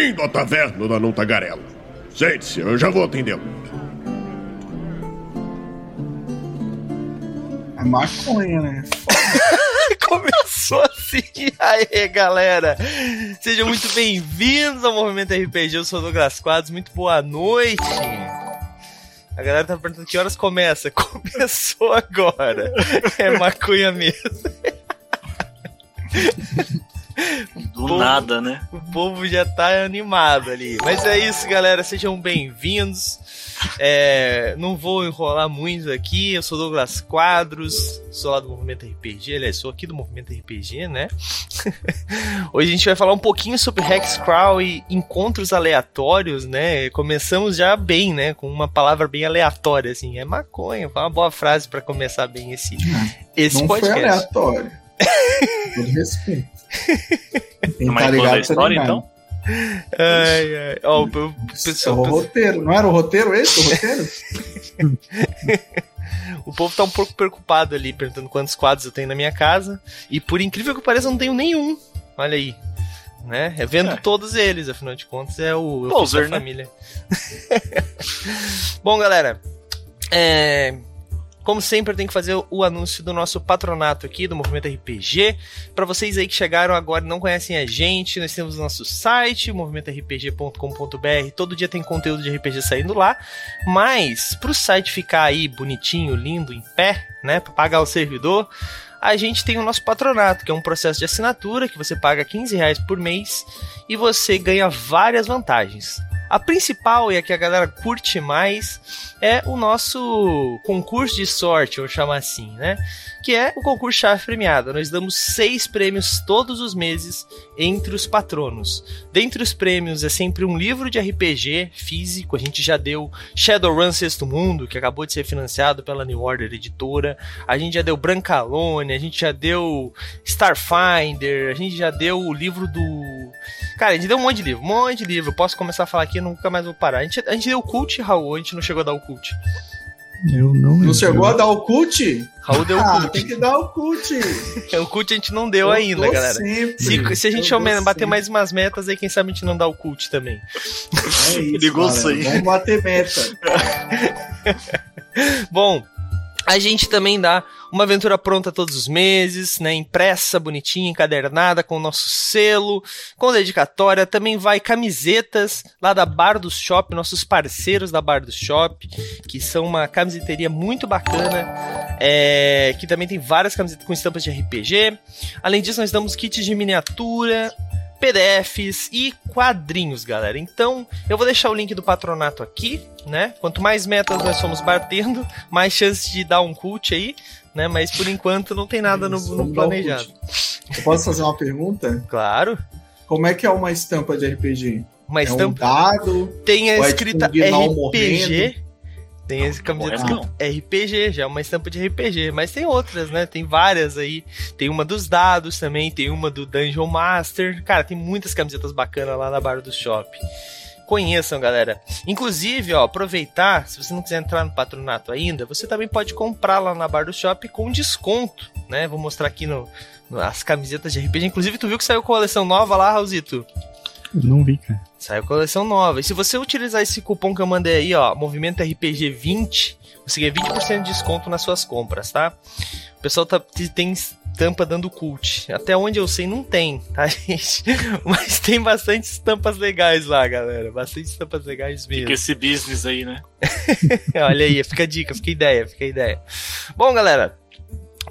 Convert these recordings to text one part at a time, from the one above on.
Bem-vindo à taverna da Não Tagarela. Sente-se, eu já vou atendê-lo. É maconha, né? Começou assim. Aê, galera. Sejam muito bem-vindos ao Movimento RPG. Eu sou o Douglas Quadros. Muito boa noite. A galera tá perguntando que horas começa. Começou agora. É maconha mesmo. Do povo, nada, né? O povo já tá animado ali. Mas é isso, galera. Sejam bem-vindos. É, não vou enrolar muito aqui. Eu sou Douglas Quadros, sou lá do Movimento RPG. Aliás, sou aqui do Movimento RPG, né? Hoje a gente vai falar um pouquinho sobre Hexcrawl e encontros aleatórios, né? Começamos já bem, né? Com uma palavra bem aleatória, assim. É maconha. Foi uma boa frase para começar bem esse, esse não podcast. Foi aleatório. Todo respeito. Quem tá ligado, a história, tá então? Ai, ai. Oh, o, pessoal, é o roteiro, não era o roteiro esse? O roteiro? o povo tá um pouco preocupado ali, perguntando quantos quadros eu tenho na minha casa. E por incrível que pareça, eu não tenho nenhum. Olha aí. Né? É vendo é. todos eles, afinal de contas, é o Poser, né? família. Bom, galera. É, como sempre, eu tenho que fazer o anúncio do nosso patronato aqui, do Movimento RPG. Para vocês aí que chegaram agora e não conhecem a gente, nós temos o nosso site, movimentorpg.com.br. Todo dia tem conteúdo de RPG saindo lá. Mas, para o site ficar aí bonitinho, lindo, em pé, né, para pagar o servidor, a gente tem o nosso patronato, que é um processo de assinatura que você paga 15 reais por mês e você ganha várias vantagens. A principal e a que a galera curte mais é o nosso concurso de sorte, vou chamar assim, né? Que é o concurso chave premiada. Nós damos seis prêmios todos os meses entre os patronos. Dentre os prêmios é sempre um livro de RPG físico. A gente já deu Shadowrun Sexto Mundo, que acabou de ser financiado pela New Order Editora. A gente já deu Brancalone, a gente já deu Starfinder, a gente já deu o livro do Cara, a gente deu um monte de livro, um monte de livro. Posso começar a falar aqui e nunca mais vou parar. A gente, a gente deu o cult, Raul, a gente não chegou a dar o cult. Eu não. Não chegou a dar o cult? Raul deu o ah, cult. Tem que dar o cult. o cult a gente não deu eu ainda, galera. Se, se, a gente bater sempre. mais umas metas aí, quem sabe a gente não dá o cult também. É isso, Ligou aí. Vamos bater meta. Bom, a gente também dá uma aventura pronta todos os meses, né? Impressa, bonitinha, encadernada, com o nosso selo, com dedicatória. Também vai camisetas lá da Bar do Shop, nossos parceiros da Bar do Shop, que são uma camiseteria muito bacana, é, que também tem várias camisetas com estampas de RPG. Além disso, nós damos kits de miniatura, PDFs e quadrinhos, galera. Então, eu vou deixar o link do patronato aqui, né? Quanto mais metas nós somos batendo, mais chances de dar um cult aí, né? Mas por enquanto não tem nada no, no planejado. Eu posso fazer uma pergunta? Claro. Como é que é uma estampa de RPG? Uma estampa. É um dado, tem a é escrita tipo RPG. Tem esse camiseta não. RPG, já é uma estampa de RPG, mas tem outras, né? Tem várias aí. Tem uma dos dados também, tem uma do Dungeon Master. Cara, tem muitas camisetas bacanas lá na Bar do Shop. Conheçam, galera. Inclusive, ó, aproveitar, se você não quiser entrar no patronato ainda, você também pode comprar lá na Bar do Shop com desconto, né? Vou mostrar aqui no, no as camisetas de RPG. Inclusive, tu viu que saiu coleção nova lá, Raulzito? Não vi, cara. Saiu coleção nova. E se você utilizar esse cupom que eu mandei aí, ó, Movimento RPG 20, você ganha 20% de desconto nas suas compras, tá? O pessoal tá, tem estampa dando cult. Até onde eu sei, não tem, tá, gente? Mas tem bastante estampas legais lá, galera. Bastante estampas legais mesmo. Fica esse business aí, né? Olha aí, fica a dica, fica a ideia, fica a ideia. Bom, galera,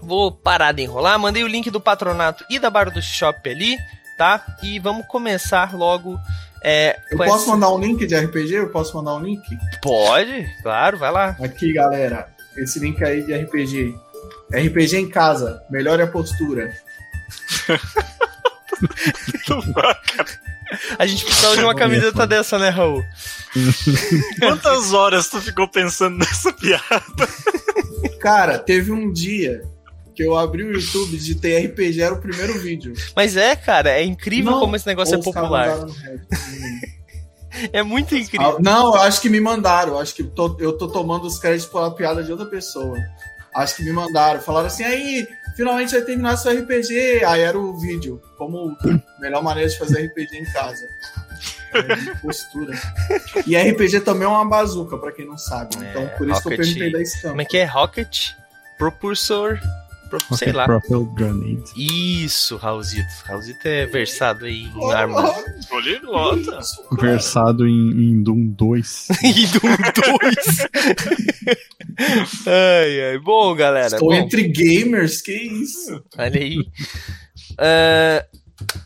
vou parar de enrolar. Mandei o link do patronato e da Bar do Shop ali tá? E vamos começar logo. É, eu posso esse... mandar um link de RPG? Eu posso mandar um link? Pode, claro, vai lá. Aqui, galera. Esse link aí de RPG. RPG em casa, melhore a postura. a gente precisava de uma camiseta dessa, né, Raul? Quantas horas tu ficou pensando nessa piada? Cara, teve um dia que eu abri o YouTube de ter RPG, era o primeiro vídeo. Mas é, cara, é incrível não, como esse negócio é popular. é muito incrível. Ah, não, eu acho que me mandaram. Eu acho que tô, eu tô tomando os créditos pela piada de outra pessoa. Acho que me mandaram. Falaram assim, aí, finalmente vai terminar seu RPG. Aí era o vídeo. Como melhor maneira de fazer RPG em casa. É postura. E RPG também é uma bazuca, pra quem não sabe. Então, É, por isso que eu Rocket- perguntei da estampa. Como é que é? Rocket? Propulsor. Pro- sei lá. Propel Grenade. Isso, Raulzito. Raulzito é versado aí em armas. Poliglota. Versado em, em Doom 2. e Doom 2. ai, ai. Bom, galera. Estou bom, entre gamers, que isso? Olha aí. Ah,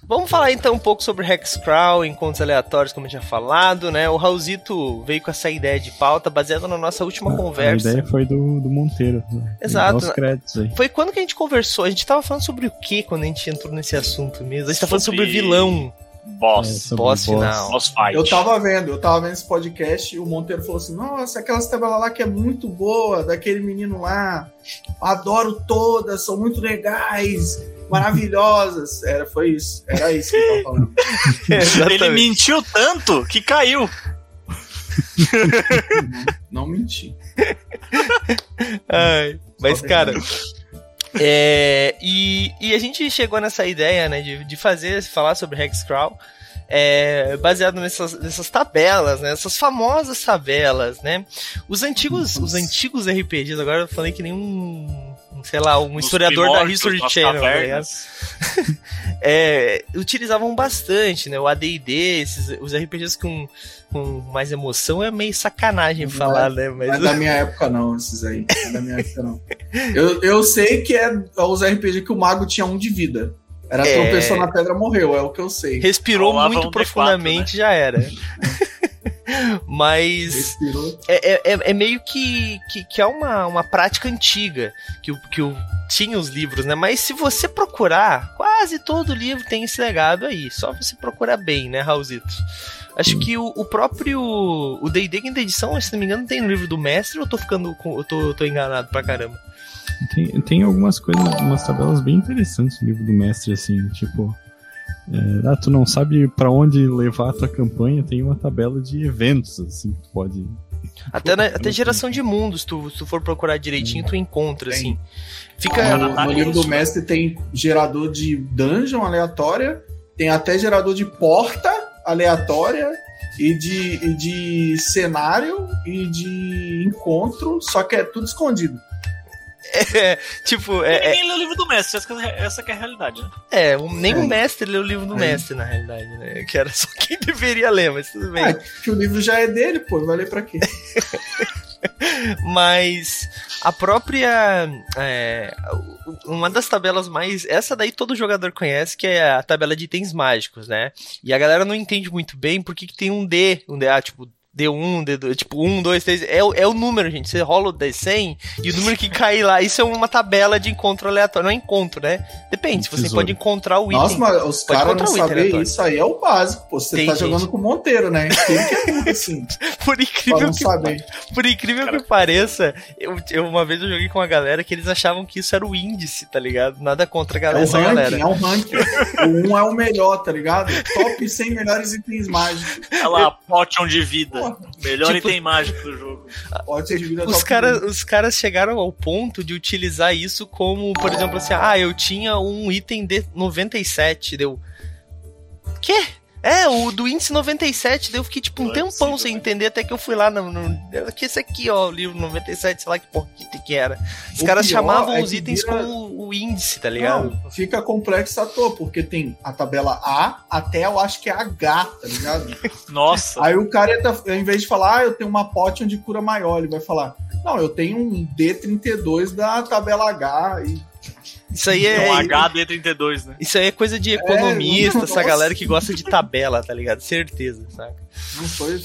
vamos falar então um pouco sobre Hexcrawl, encontros aleatórios, como eu tinha falado, né? O Raulzito veio com essa ideia de pauta baseada na nossa última conversa. A ideia foi do, do Monteiro. né? Exato. Os créditos aí. Foi quando que a gente conversou? A gente tava falando sobre o que quando a gente entrou nesse assunto mesmo? A gente tá falando sobre Sobre- vilão, Boss. É, sobre boss boss. final. Boss fight. Eu tava vendo, eu tava vendo esse podcast e o Monteiro falou assim: Nossa, aquelas tabelas lá que é muito boa, daquele menino lá. Adoro todas, são muito legais, maravilhosas. Era, foi isso. Era isso que eu tava falando. Ele Exatamente. mentiu tanto que caiu. Não menti. Ai, mas, cara. É, e, e a gente chegou nessa ideia, né, de, de fazer, falar sobre Hexcrawl, é, baseado nessas, nessas tabelas, né, essas famosas tabelas, né. Os antigos, os antigos RPGs, agora eu falei que nem um, um, sei lá, um Nos historiador da History Channel, tá cavernas. é, utilizavam bastante, né? O AD&D, esses, os RPGs com, com mais emoção é meio sacanagem Não falar, é- né? Não é Mas da minha época, não, esses aí. Não é da minha época, não. Eu, eu sei que é os RPG que o mago tinha um de vida. Era É. tropeçou na pedra, morreu, é o que eu sei. respirou Rolava muito um D4, profundamente, já era. Mas Respirou. é, é, é meio que, que, que é uma, uma prática antiga que, o- que o, tinha os livros, né? Mas se você procurar, quase todo livro tem esse legado aí. Só você procurar bem, né, Raulzito? Acho que o, o próprio. O DD quinta edição, se não me engano, tem no livro do mestre ou eu tô ficando. com- Eu tô, eu tô enganado pra caramba? Tem, tem algumas coisas, umas tabelas bem interessantes no livro do mestre, assim, tipo. É, ah, tu não sabe pra onde levar a tua campanha, tem uma tabela de eventos, assim, que tu pode. Até, na- até geração de mundos, tu, se tu for procurar direitinho, tu encontra, Tem. assim. Fica. No, no livro do mestre tem gerador de dungeon aleatória, tem até gerador de porta aleatória e de, e de cenário e de encontro, só que é tudo escondido. É, tipo, é, é, Ninguém lê o livro do mestre, essa que é- essa que é a realidade, né? é, um- nem o É. mestre lê o livro do É. mestre, na realidade, né? Que era só quem deveria ler, mas tudo bem. Ah, que o livro já é dele, pô, vai ler pra quê? Mas a própria. é, uma das tabelas mais. Essa daí todo jogador conhece, que é a tabela de itens mágicos, né? E a galera não entende muito bem porque que tem um D, um D, ah, tipo. D1, D2, tipo 1, 2, 3, é, o- é o número, gente. Você rola o D100 e o número que cai lá, isso é uma tabela de encontro aleatório. Não é encontro, né? Depende, se você pode encontrar o Nossa, item. mas os caras não o aleatório. isso aí é o básico, pô. Você Tem tá gente. jogando com o Monteiro, né? Ele que é tudo assim, Por incrível que saber. Por incrível que pareça, eu, eu- uma vez eu joguei com uma galera que eles achavam que isso era o índice, tá ligado? Nada contra a É galera, essa galera. ranking, é um ranking. O 1 é o melhor, tá ligado? Top 100 melhores itens mágicos. Olha lá, potion de vida. Melhor Tipo- item mágico do jogo. pode ser de vida Os 1. os caras chegaram ao ponto de utilizar isso como, por exemplo, assim, ah, eu tinha um item de 97, deu. Quê? É, o do índice 97, daí eu fiquei tipo um é tempão sem né? entender até que eu fui lá no. no que esse aqui, ó, o livro 97, sei lá que porra que era. Os O caras chamavam é os itens vira- como o índice, tá ligado? Não, fica complexo à toa, porque tem a tabela A até eu acho que é H, tá ligado? Nossa. Aí o cara, tá, ao invés de falar, ah, eu tenho uma potion de cura maior, ele vai falar, não, eu tenho um D32 da tabela H. E... Isso aí É é. um HD32, né? Isso aí é coisa de economista, essa nossa. galera que gosta de tabela, tá ligado? Certeza, saca? Não foi.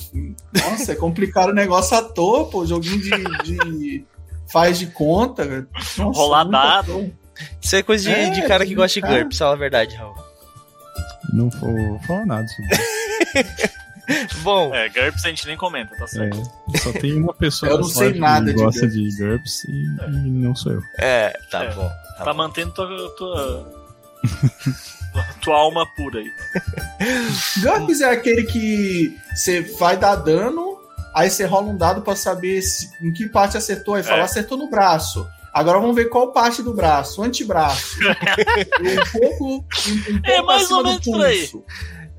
Nossa, é complicado o negócio à toa, pô. Joguinho de. de- faz de conta. Nossa, Rolar dado. Isso é coisa de, É, de cara que gosta de cara. GURPS, fala a verdade, Raul. Não vou falar nada sobre isso. Bom, É, GURPS a gente nem comenta, tá certo. É, só tem uma pessoa Eu não sei nada que de gosta GURPS. de GURPS e, e não sou eu. é, tá É. bom. Tá Tá bom. mantendo tua, tua, tua alma pura aí. GURPS é aquele que você vai dar dano, aí você rola um dado pra saber se- em que parte acertou. Aí fala, É. acertou no braço. Agora vamos ver qual parte do braço. Antebraço. um pouco. Um, um pouco É mais acima ou menos por aí.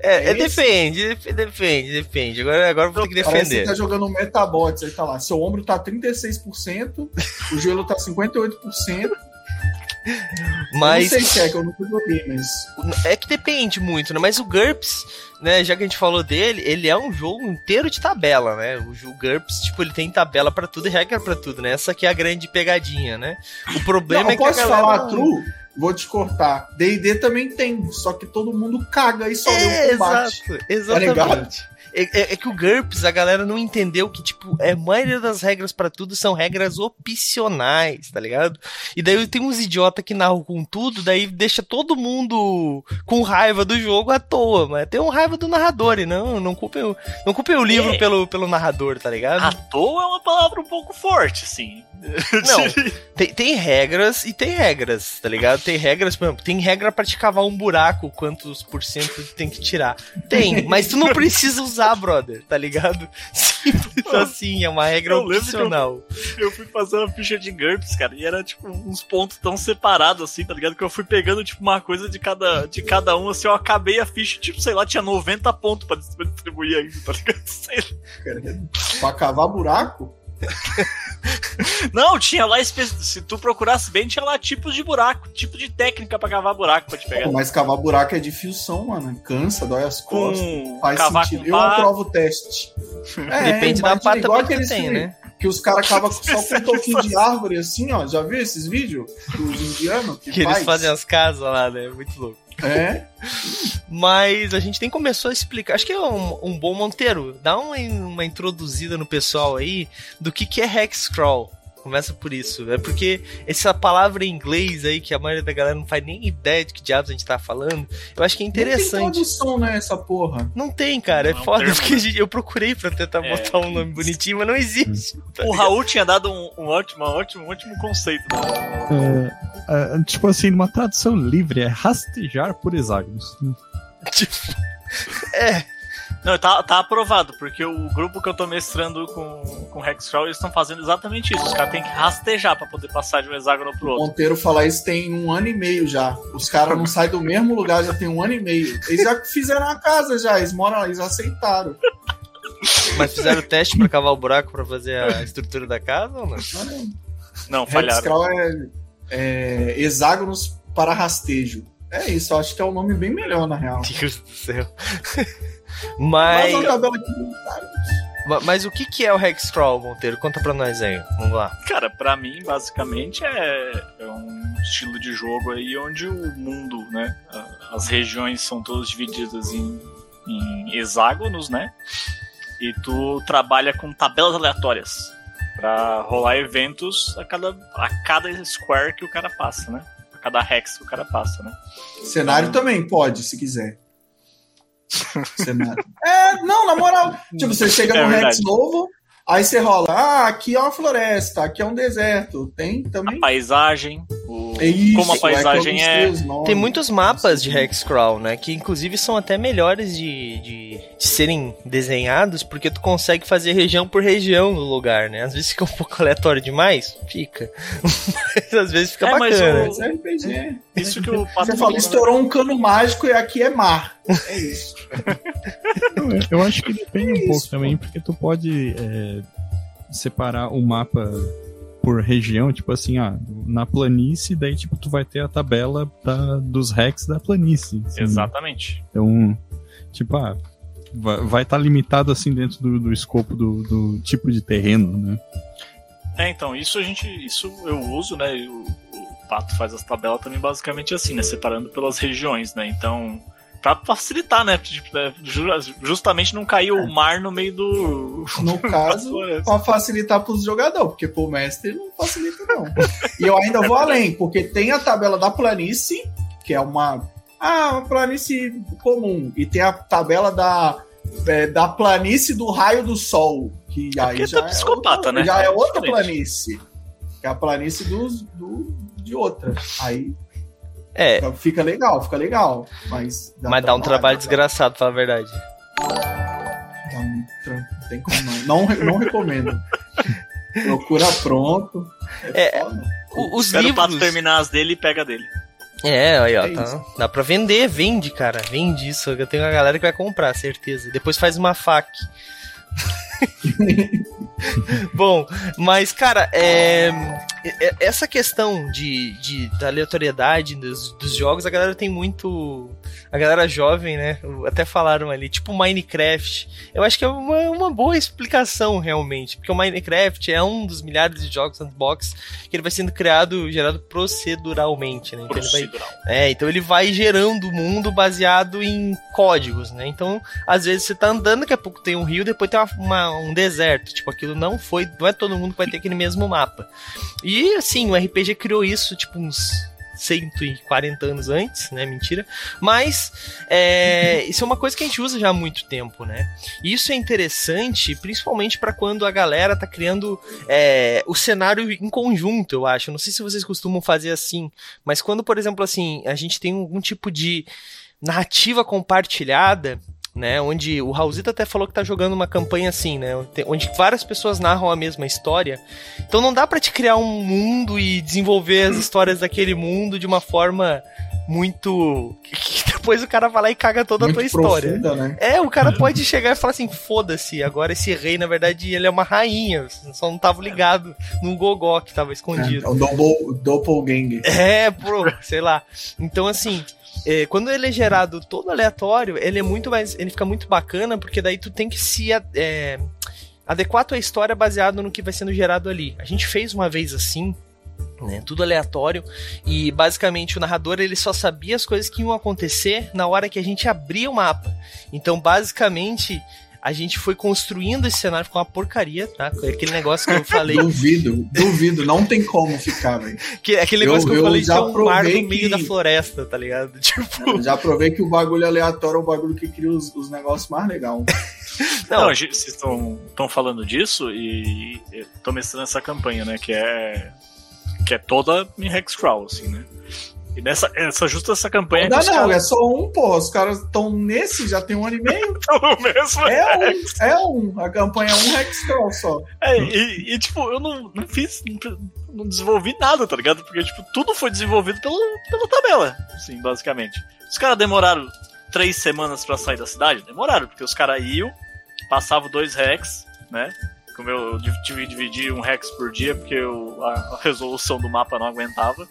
É, é esse? depende, dep- depende, depende. Agora, agora eu vou ter que Parece que defender. tá jogando um Metabots, aí tá lá. Seu ombro tá 36%, o gelo tá 58%. Mas Não sei se é que eu nunca joguei, mas. é que depende muito, né? Mas o GURPS, né, já que a gente falou dele, ele é um jogo inteiro de tabela, né? O, o GURPS, tipo, ele tem tabela pra tudo e regra pra tudo, né? Essa aqui é a grande pegadinha, né? O problema Não, é que a posso galera... falar true? Vou te cortar. DD também tem, só que todo mundo caga e só vê É, o combate. exato, ligado? exatamente. É, é- é que o GURPS, a galera não entendeu que, tipo, é, a maioria das regras pra tudo são regras opcionais, tá ligado? E daí tem uns idiota que narram com tudo, daí deixa todo mundo com raiva do jogo à toa, mas tem um raiva do narrador, e não, não culpem o, não culpem o livro É. pelo, pelo narrador, tá ligado? À toa é uma palavra um pouco forte, assim. Não, tem, tem regras e tem regras, tá ligado? Tem regras, por exemplo, tem regra pra te cavar um buraco, quantos por cento tu tem que tirar. Tem, mas tu não precisa usar, brother, tá ligado? Simples assim, é uma regra Eu que eu- opcional. Eu fui fazer uma ficha de GURPS, cara, e era tipo uns pontos tão separados assim, tá ligado? Que eu fui pegando tipo uma coisa de cada, de cada um, assim, eu acabei a ficha, tipo, sei lá, tinha 90 pontos pra distribuir ainda, tá ligado? Sei lá. Pra cavar buraco? Não, tinha lá, se tu procurasse bem, tinha lá tipos de buraco, tipo de técnica pra cavar buraco pra te pegar. Pô, mas cavar buraco é de fiozão, mano. Cansa, dói as costas. Com Faz cavar sentido. com Eu pá. aprovo o teste. É, Depende da pata igual que tem, que- né? Que os caras cavam só com um toquinho de árvore, assim, ó. Já viu esses vídeos? Dos indianos? Que, Que eles faz? fazem as casas lá, né? Muito louco. É. Mas a gente nem começou a explicar. Acho que é um, um bom Monteiro. Dá uma, uma introduzida no pessoal aí do que, que é Hexcrawl. Começa por isso. É porque essa palavra em inglês aí, que a maioria da galera não faz nem ideia de que diabos a gente tá falando, eu acho que é Não tem interessante. tradução, né, essa porra. Não tem, cara. É Não, foda termo, porque a gente- eu procurei pra tentar É. botar um nome bonitinho, mas não existe. tá O? Raul tinha dado um, um ótimo, um ótimo, um ótimo conceito. Né? É, é, tipo assim, uma tradução livre é rastejar por hexágonos. Tipo, é, Não, tá, tá aprovado, porque o grupo que eu tô mestrando com, com Hexcrawl, eles estão fazendo exatamente isso. Os caras têm que rastejar pra poder passar de um hexágono pro O outro. Monteiro falar isso tem um ano e meio já. Os caras não saem do mesmo lugar já tem um ano e meio. Eles já fizeram a casa já, eles moram lá, eles aceitaram. mas fizeram o teste pra cavar o buraco pra fazer a estrutura da casa ou não? Não, falharam. Hexcrawl é, é hexágonos para rastejo. É isso, eu acho que é um nome bem melhor, na real. Deus do céu. Mas Mas, ma- mas o que, que é o Hexcrawl, Monteiro? Conta pra nós aí. Vamos lá. Cara, pra mim, basicamente, é, é um estilo de jogo aí onde o mundo, né? As regiões são todas divididas em, em hexágonos, né? E tu trabalha com tabelas aleatórias pra rolar eventos a cada, a cada square que o cara passa, né? A cada hex que o cara passa, né? Cenário também pode, se quiser. Cenário. É, não, na moral. Tipo, você chega É num Rex novo, aí você rola. Ah, aqui é uma floresta, aqui é um deserto. Tem A também. paisagem, o, É isso, como a é paisagem é. nomes. Tem muitos mapas de Hexcrawl, né? Que inclusive são até melhores de, de, de serem desenhados, porque tu consegue fazer região por região no lugar, né? Às vezes fica um pouco aleatório demais, fica. Mas às vezes fica É, mas bacana. o- Mas é RPG. Isso que o Pato Você falou, né? estourou um cano mágico e aqui é mar. É isso. Eu, eu acho que depende um isso, pouco pô. também, porque tu pode é, separar o mapa por região, tipo assim, ah, na planície, daí tipo tu vai ter a tabela da, dos hacks da planície. assim. Exatamente. Então, tipo, ah, vai estar limitado assim dentro do, do escopo do, do tipo de terreno, né? É, então, isso a gente. Isso eu uso, né? E o Pato faz as tabelas também basicamente assim, né? Separando pelas regiões, né? Então. Pra facilitar, né? Tipo, ju- justamente não cair o mar no meio do. No caso, pra facilitar pros jogadores, porque pro mestre não facilita, não. E eu ainda vou além, porque tem a tabela da planície, que é uma. Ah, uma planície comum. E tem a tabela da, é, da planície do raio do sol. Que aí porque já é psicopata, outra, né? Já é É outra planície. Que é a planície dos, do, de outra. Aí É, fica legal, fica legal. Mas dá, mas dá um trabalho desgraçado, pra falar a verdade. Dá um trampo, não tem como não. Não, não recomendo. Procura pronto. É, foda. O- Os Espera o Pato livros. terminar as dele e pega dele. É, aí ó, É tá, dá pra vender, vende, cara, vende isso. Eu tenho uma galera que vai comprar, certeza. Depois faz uma fac. Bom, mas, cara, é, é- essa questão de, de- da aleatoriedade dos, dos jogos, a galera tem muito. A galera jovem, né? Até falaram ali, tipo Minecraft. Eu acho que é uma, uma boa explicação, realmente. Porque o Minecraft é um dos milhares de jogos sandbox que ele vai sendo criado, gerado proceduralmente, né? Então ele vai Procedural. é, então ele vai gerando o mundo baseado em códigos, né? Então, às vezes você tá andando, daqui a pouco tem um rio, depois tem uma- uma- um deserto. Tipo, aquilo não foi. Não é todo mundo que vai ter aquele mesmo mapa. E assim, o RPG criou isso, tipo, uns 140 anos antes, né? Mentira. Mas é, isso é uma coisa que a gente usa já há muito tempo, né? E isso é interessante, principalmente para quando a galera tá criando é, o cenário em conjunto, eu acho. Não sei se vocês costumam fazer assim, mas quando, por exemplo, assim, a gente tem algum tipo de narrativa compartilhada, né, onde o Raulzito até falou que tá jogando uma campanha assim, né, onde várias pessoas narram a mesma história. Então não dá para te criar um mundo e desenvolver as histórias daquele mundo de uma forma muito que depois o cara vai lá e caga toda Muito a tua história. profunda, né? É, o cara pode chegar e falar assim: foda-se, agora esse rei, na verdade, ele é uma rainha. Só não tava ligado num gogó que tava escondido. É, o double, doppelganger. É, pô, sei lá. Então, assim, é, quando ele é gerado todo aleatório, ele é muito mais. Ele fica muito bacana, porque daí tu tem que se é, adequar a tua história baseado no que vai sendo gerado ali. A gente fez uma vez assim. Né, tudo aleatório e basicamente o narrador ele só sabia as coisas que iam acontecer na hora que a gente abria o mapa. Então, basicamente, a gente foi construindo esse cenário com uma porcaria, tá? Aquele negócio que eu falei, Duvido, duvido, não tem como ficar, velho. que, aquele Eu- negócio que eu eu falei de um mar no provei meio que- da floresta, tá ligado? Tipo, Eu Já provei que o bagulho aleatório é o bagulho que cria os, os negócios mais legais. Não, Não. vocês estão falando disso e eu tô mestrando essa campanha, né? Que é. Que é toda em Hexcrawl, assim, né? E nessa essa, justa essa campanha Não, os não, caras é só um, pô. Os caras estão nesse, já tem um ano e meio. estão no mesmo. É um, é um. A campanha é um Hexcrawl só. É, e, e, tipo, eu não, não fiz. não- desenvolvi nada, tá ligado? Porque, tipo, tudo foi desenvolvido pelo, pela tabela, assim, basicamente. Os caras demoraram três semanas pra sair da cidade? Demoraram, porque os caras iam, passavam dois hex, né? Como eu tive que dividir um hex por dia, porque eu- a, a resolução do mapa não aguentava.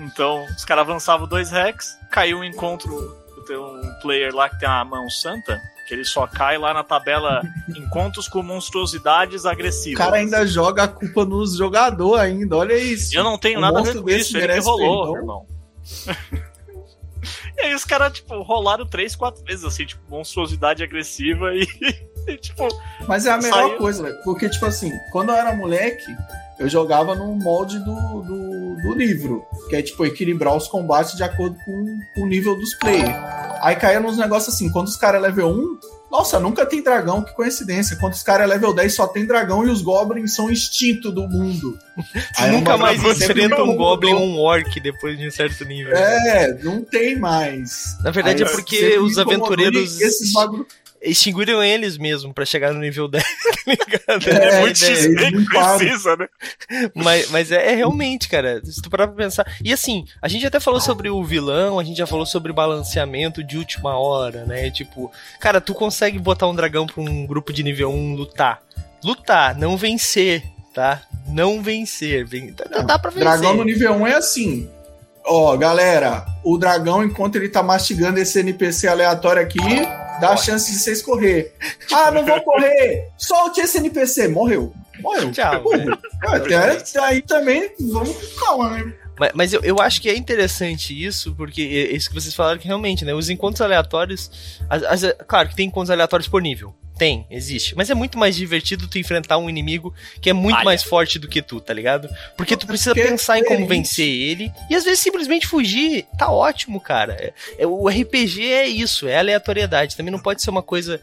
Então, os caras avançavam dois hex, caiu um encontro. Tem um player lá que tem a mão santa, que ele só cai lá na tabela encontros com monstruosidades O agressivas. cara ainda joga a culpa nos jogadores ainda, olha isso. Eu não tenho Um nada a ver com isso, ele que rolou, irmão. e aí os caras, tipo, rolaram três, quatro vezes, assim, tipo, monstruosidade agressiva e, e, tipo, Mas é a melhor Saiu. coisa, velho. Porque, tipo assim, quando eu era moleque, eu jogava no molde do, do, do livro. Que é, tipo, equilibrar os combates de acordo com, com o nível dos players. Aí caía nos negócios assim, quando os caras é level 1, nossa, nunca tem dragão, que coincidência. Quando os caras é level 10, só tem dragão e os goblins são instinto do mundo. Aí é nunca mais enfrenta um goblin ou um orc depois de um certo nível. É, não tem mais. Na verdade Aí é porque os aventureiros Esses bagulho... extinguiram eles mesmo pra chegar no nível 10, tá ligado? É, É, muito ideia. eles XP que limparam. precisa, né? Mas, mas é, é realmente, cara, se tu parar pra pensar. E assim, a gente até falou sobre o vilão, a gente já falou sobre balanceamento de última hora, né? Tipo, cara, tu consegue botar um dragão pra um grupo de nível 1 lutar. Lutar, não vencer, tá? Não vencer. Ven... Dá, dá pra vencer. Dragão no nível 1 é assim. Ó, galera, o dragão, enquanto ele tá mastigando esse NPC aleatório aqui, dá a chance de vocês correr. Ah, não vou correr! Solte esse NPC! Morreu. Morreu. Tchau, velho. até aí também, vamos com calma, né? Mas, mas eu, eu acho que é interessante isso, porque é isso que vocês falaram que realmente, né? Os encontros aleatórios. as- as- claro que tem encontros aleatórios por nível. Tem, existe. Mas é muito mais divertido tu enfrentar um inimigo que é muito Palha. mais forte do que tu, tá ligado? Porque tu precisa Porque é pensar em como vencer ele. E às vezes simplesmente fugir. Tá ótimo, cara. É- é- o RPG é isso, é aleatoriedade. Também não pode ser uma coisa.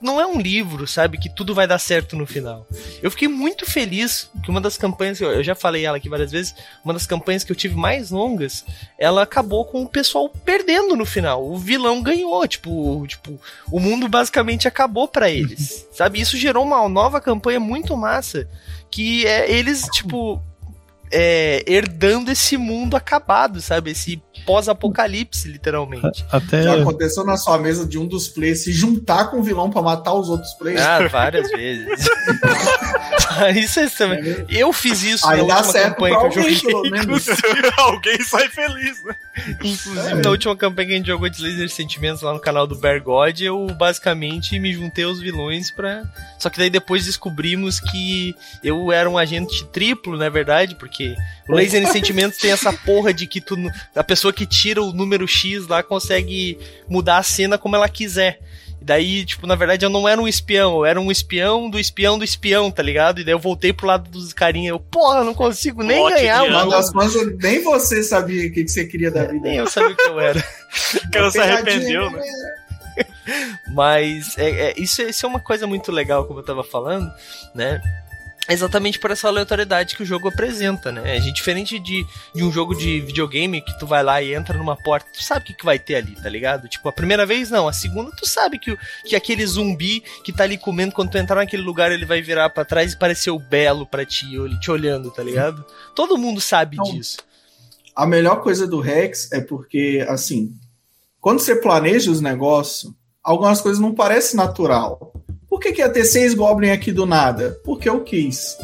Não é um livro, sabe? Que tudo vai dar certo no final. Eu fiquei muito feliz que uma das campanhas, eu já falei ela aqui várias vezes, uma das campanhas que eu tive mais longas, ela acabou com o pessoal perdendo no final. O vilão ganhou, tipo, tipo, o mundo basicamente acabou pra eles. sabe? Isso gerou uma nova campanha muito massa, que é eles, tipo, é, herdando esse mundo acabado, sabe? Esse pós-apocalipse, literalmente. Até. Já aconteceu na sua mesa de um dos players se juntar com o vilão pra matar os outros players? Ah, várias vezes. isso é também. Eu fiz isso Aí na última campanha pra que eu alguém, joguei. pelo menos. Alguém sai feliz, né? Inclusive, na última campanha que a gente jogou de Laser Sentimentos lá no canal do Bear God, eu basicamente me juntei aos vilões pra. Só que daí depois descobrimos que eu era um agente triplo, na verdade, porque o Laser Sentimentos tem essa porra de que tu, a pessoa que tira o número X lá consegue mudar a cena como ela quiser. Daí, tipo, na verdade eu não era um espião, eu era um espião do espião do espião, tá ligado? E daí eu voltei pro lado dos carinha, eu, porra, não consigo nem Lote ganhar, Uma mano. das coisas, nem você sabia o que, que você queria da vida. Nem eu sabia o que eu era. O cara se arrependeu, né? Mas é, é, isso, isso é uma coisa muito legal, como eu tava falando, né? Exatamente por essa aleatoriedade que o jogo apresenta, né? É diferente de, de um jogo de videogame que tu vai lá e entra numa porta, tu sabe o que, que vai ter ali, tá ligado? Tipo, a primeira vez não, a segunda tu sabe que, que aquele zumbi que tá ali comendo, quando tu entrar naquele lugar, ele vai virar pra trás e parecer o belo pra ti, ele te olhando, tá ligado? Todo mundo sabe Não. disso. A melhor coisa do Rex é porque, assim, quando você planeja os negócios, algumas coisas não parecem natural. Por que, que ia ter seis Goblin aqui do nada? Porque eu quis.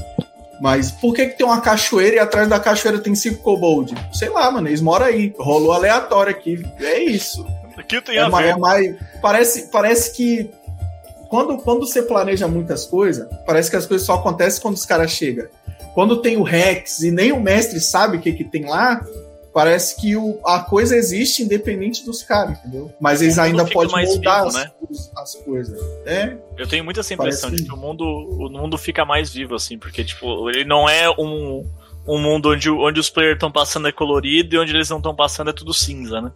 Mas por que, que tem uma cachoeira e atrás da cachoeira tem cinco kobold? Sei lá, mano, eles moram aí. Rolou aleatório aqui. É isso. Aqui tem É a mais, ver. é mais- parece, parece que quando, quando você planeja muitas coisas, parece que as coisas só acontecem quando os caras chegam. Quando tem o Rex e nem o mestre sabe o que, que tem lá, parece que o, a coisa existe independente dos caras, entendeu? Mas eles ainda podem mais moldar vivo, as, né? os- as coisas. É, Eu tenho muito essa Parece impressão de que- que o mundo, o mundo fica mais vivo, assim, porque, tipo, ele não é um, um mundo onde, onde os players estão passando é colorido e onde eles não estão passando é tudo cinza, né?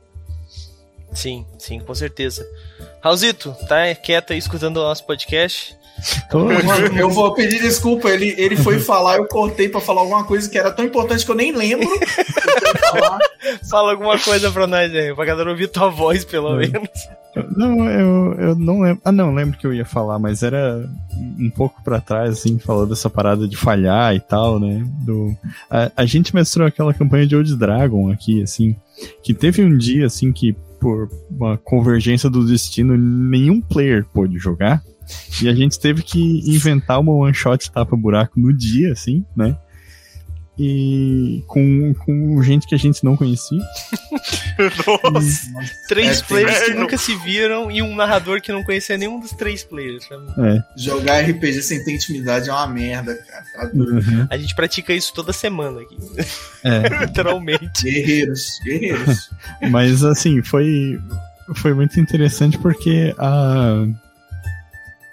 Sim, sim, com certeza. Raulzito, tá quieto aí escutando o nosso podcast? Mano, eu vou pedir desculpa. Ele, ele foi falar, eu cortei pra falar alguma coisa que era tão importante que eu nem lembro. eu. Fala alguma coisa pra nós aí, pra galera ouvir tua voz, pelo É. menos. Não, eu, eu não lembro. Ah, não, lembro que eu ia falar, mas era um pouco pra trás, assim, falando dessa parada de falhar e tal, né? Do, a, a gente mestrou aquela campanha de Old Dragon aqui, assim, que teve um dia, assim, que por uma convergência do destino, nenhum player pôde jogar. E a gente teve que inventar uma one shot tapa-buraco no dia, assim, né? E com, com gente que a gente não conhecia. Nossa, Três É, players que nunca se viram e um narrador que não conhecia nenhum dos três players. É. Jogar RPG sem ter intimidade é uma merda, cara. Tá. Uhum. A gente pratica isso toda semana aqui, É. literalmente. Guerreiros, guerreiros. Mas assim, foi, foi muito interessante porque a,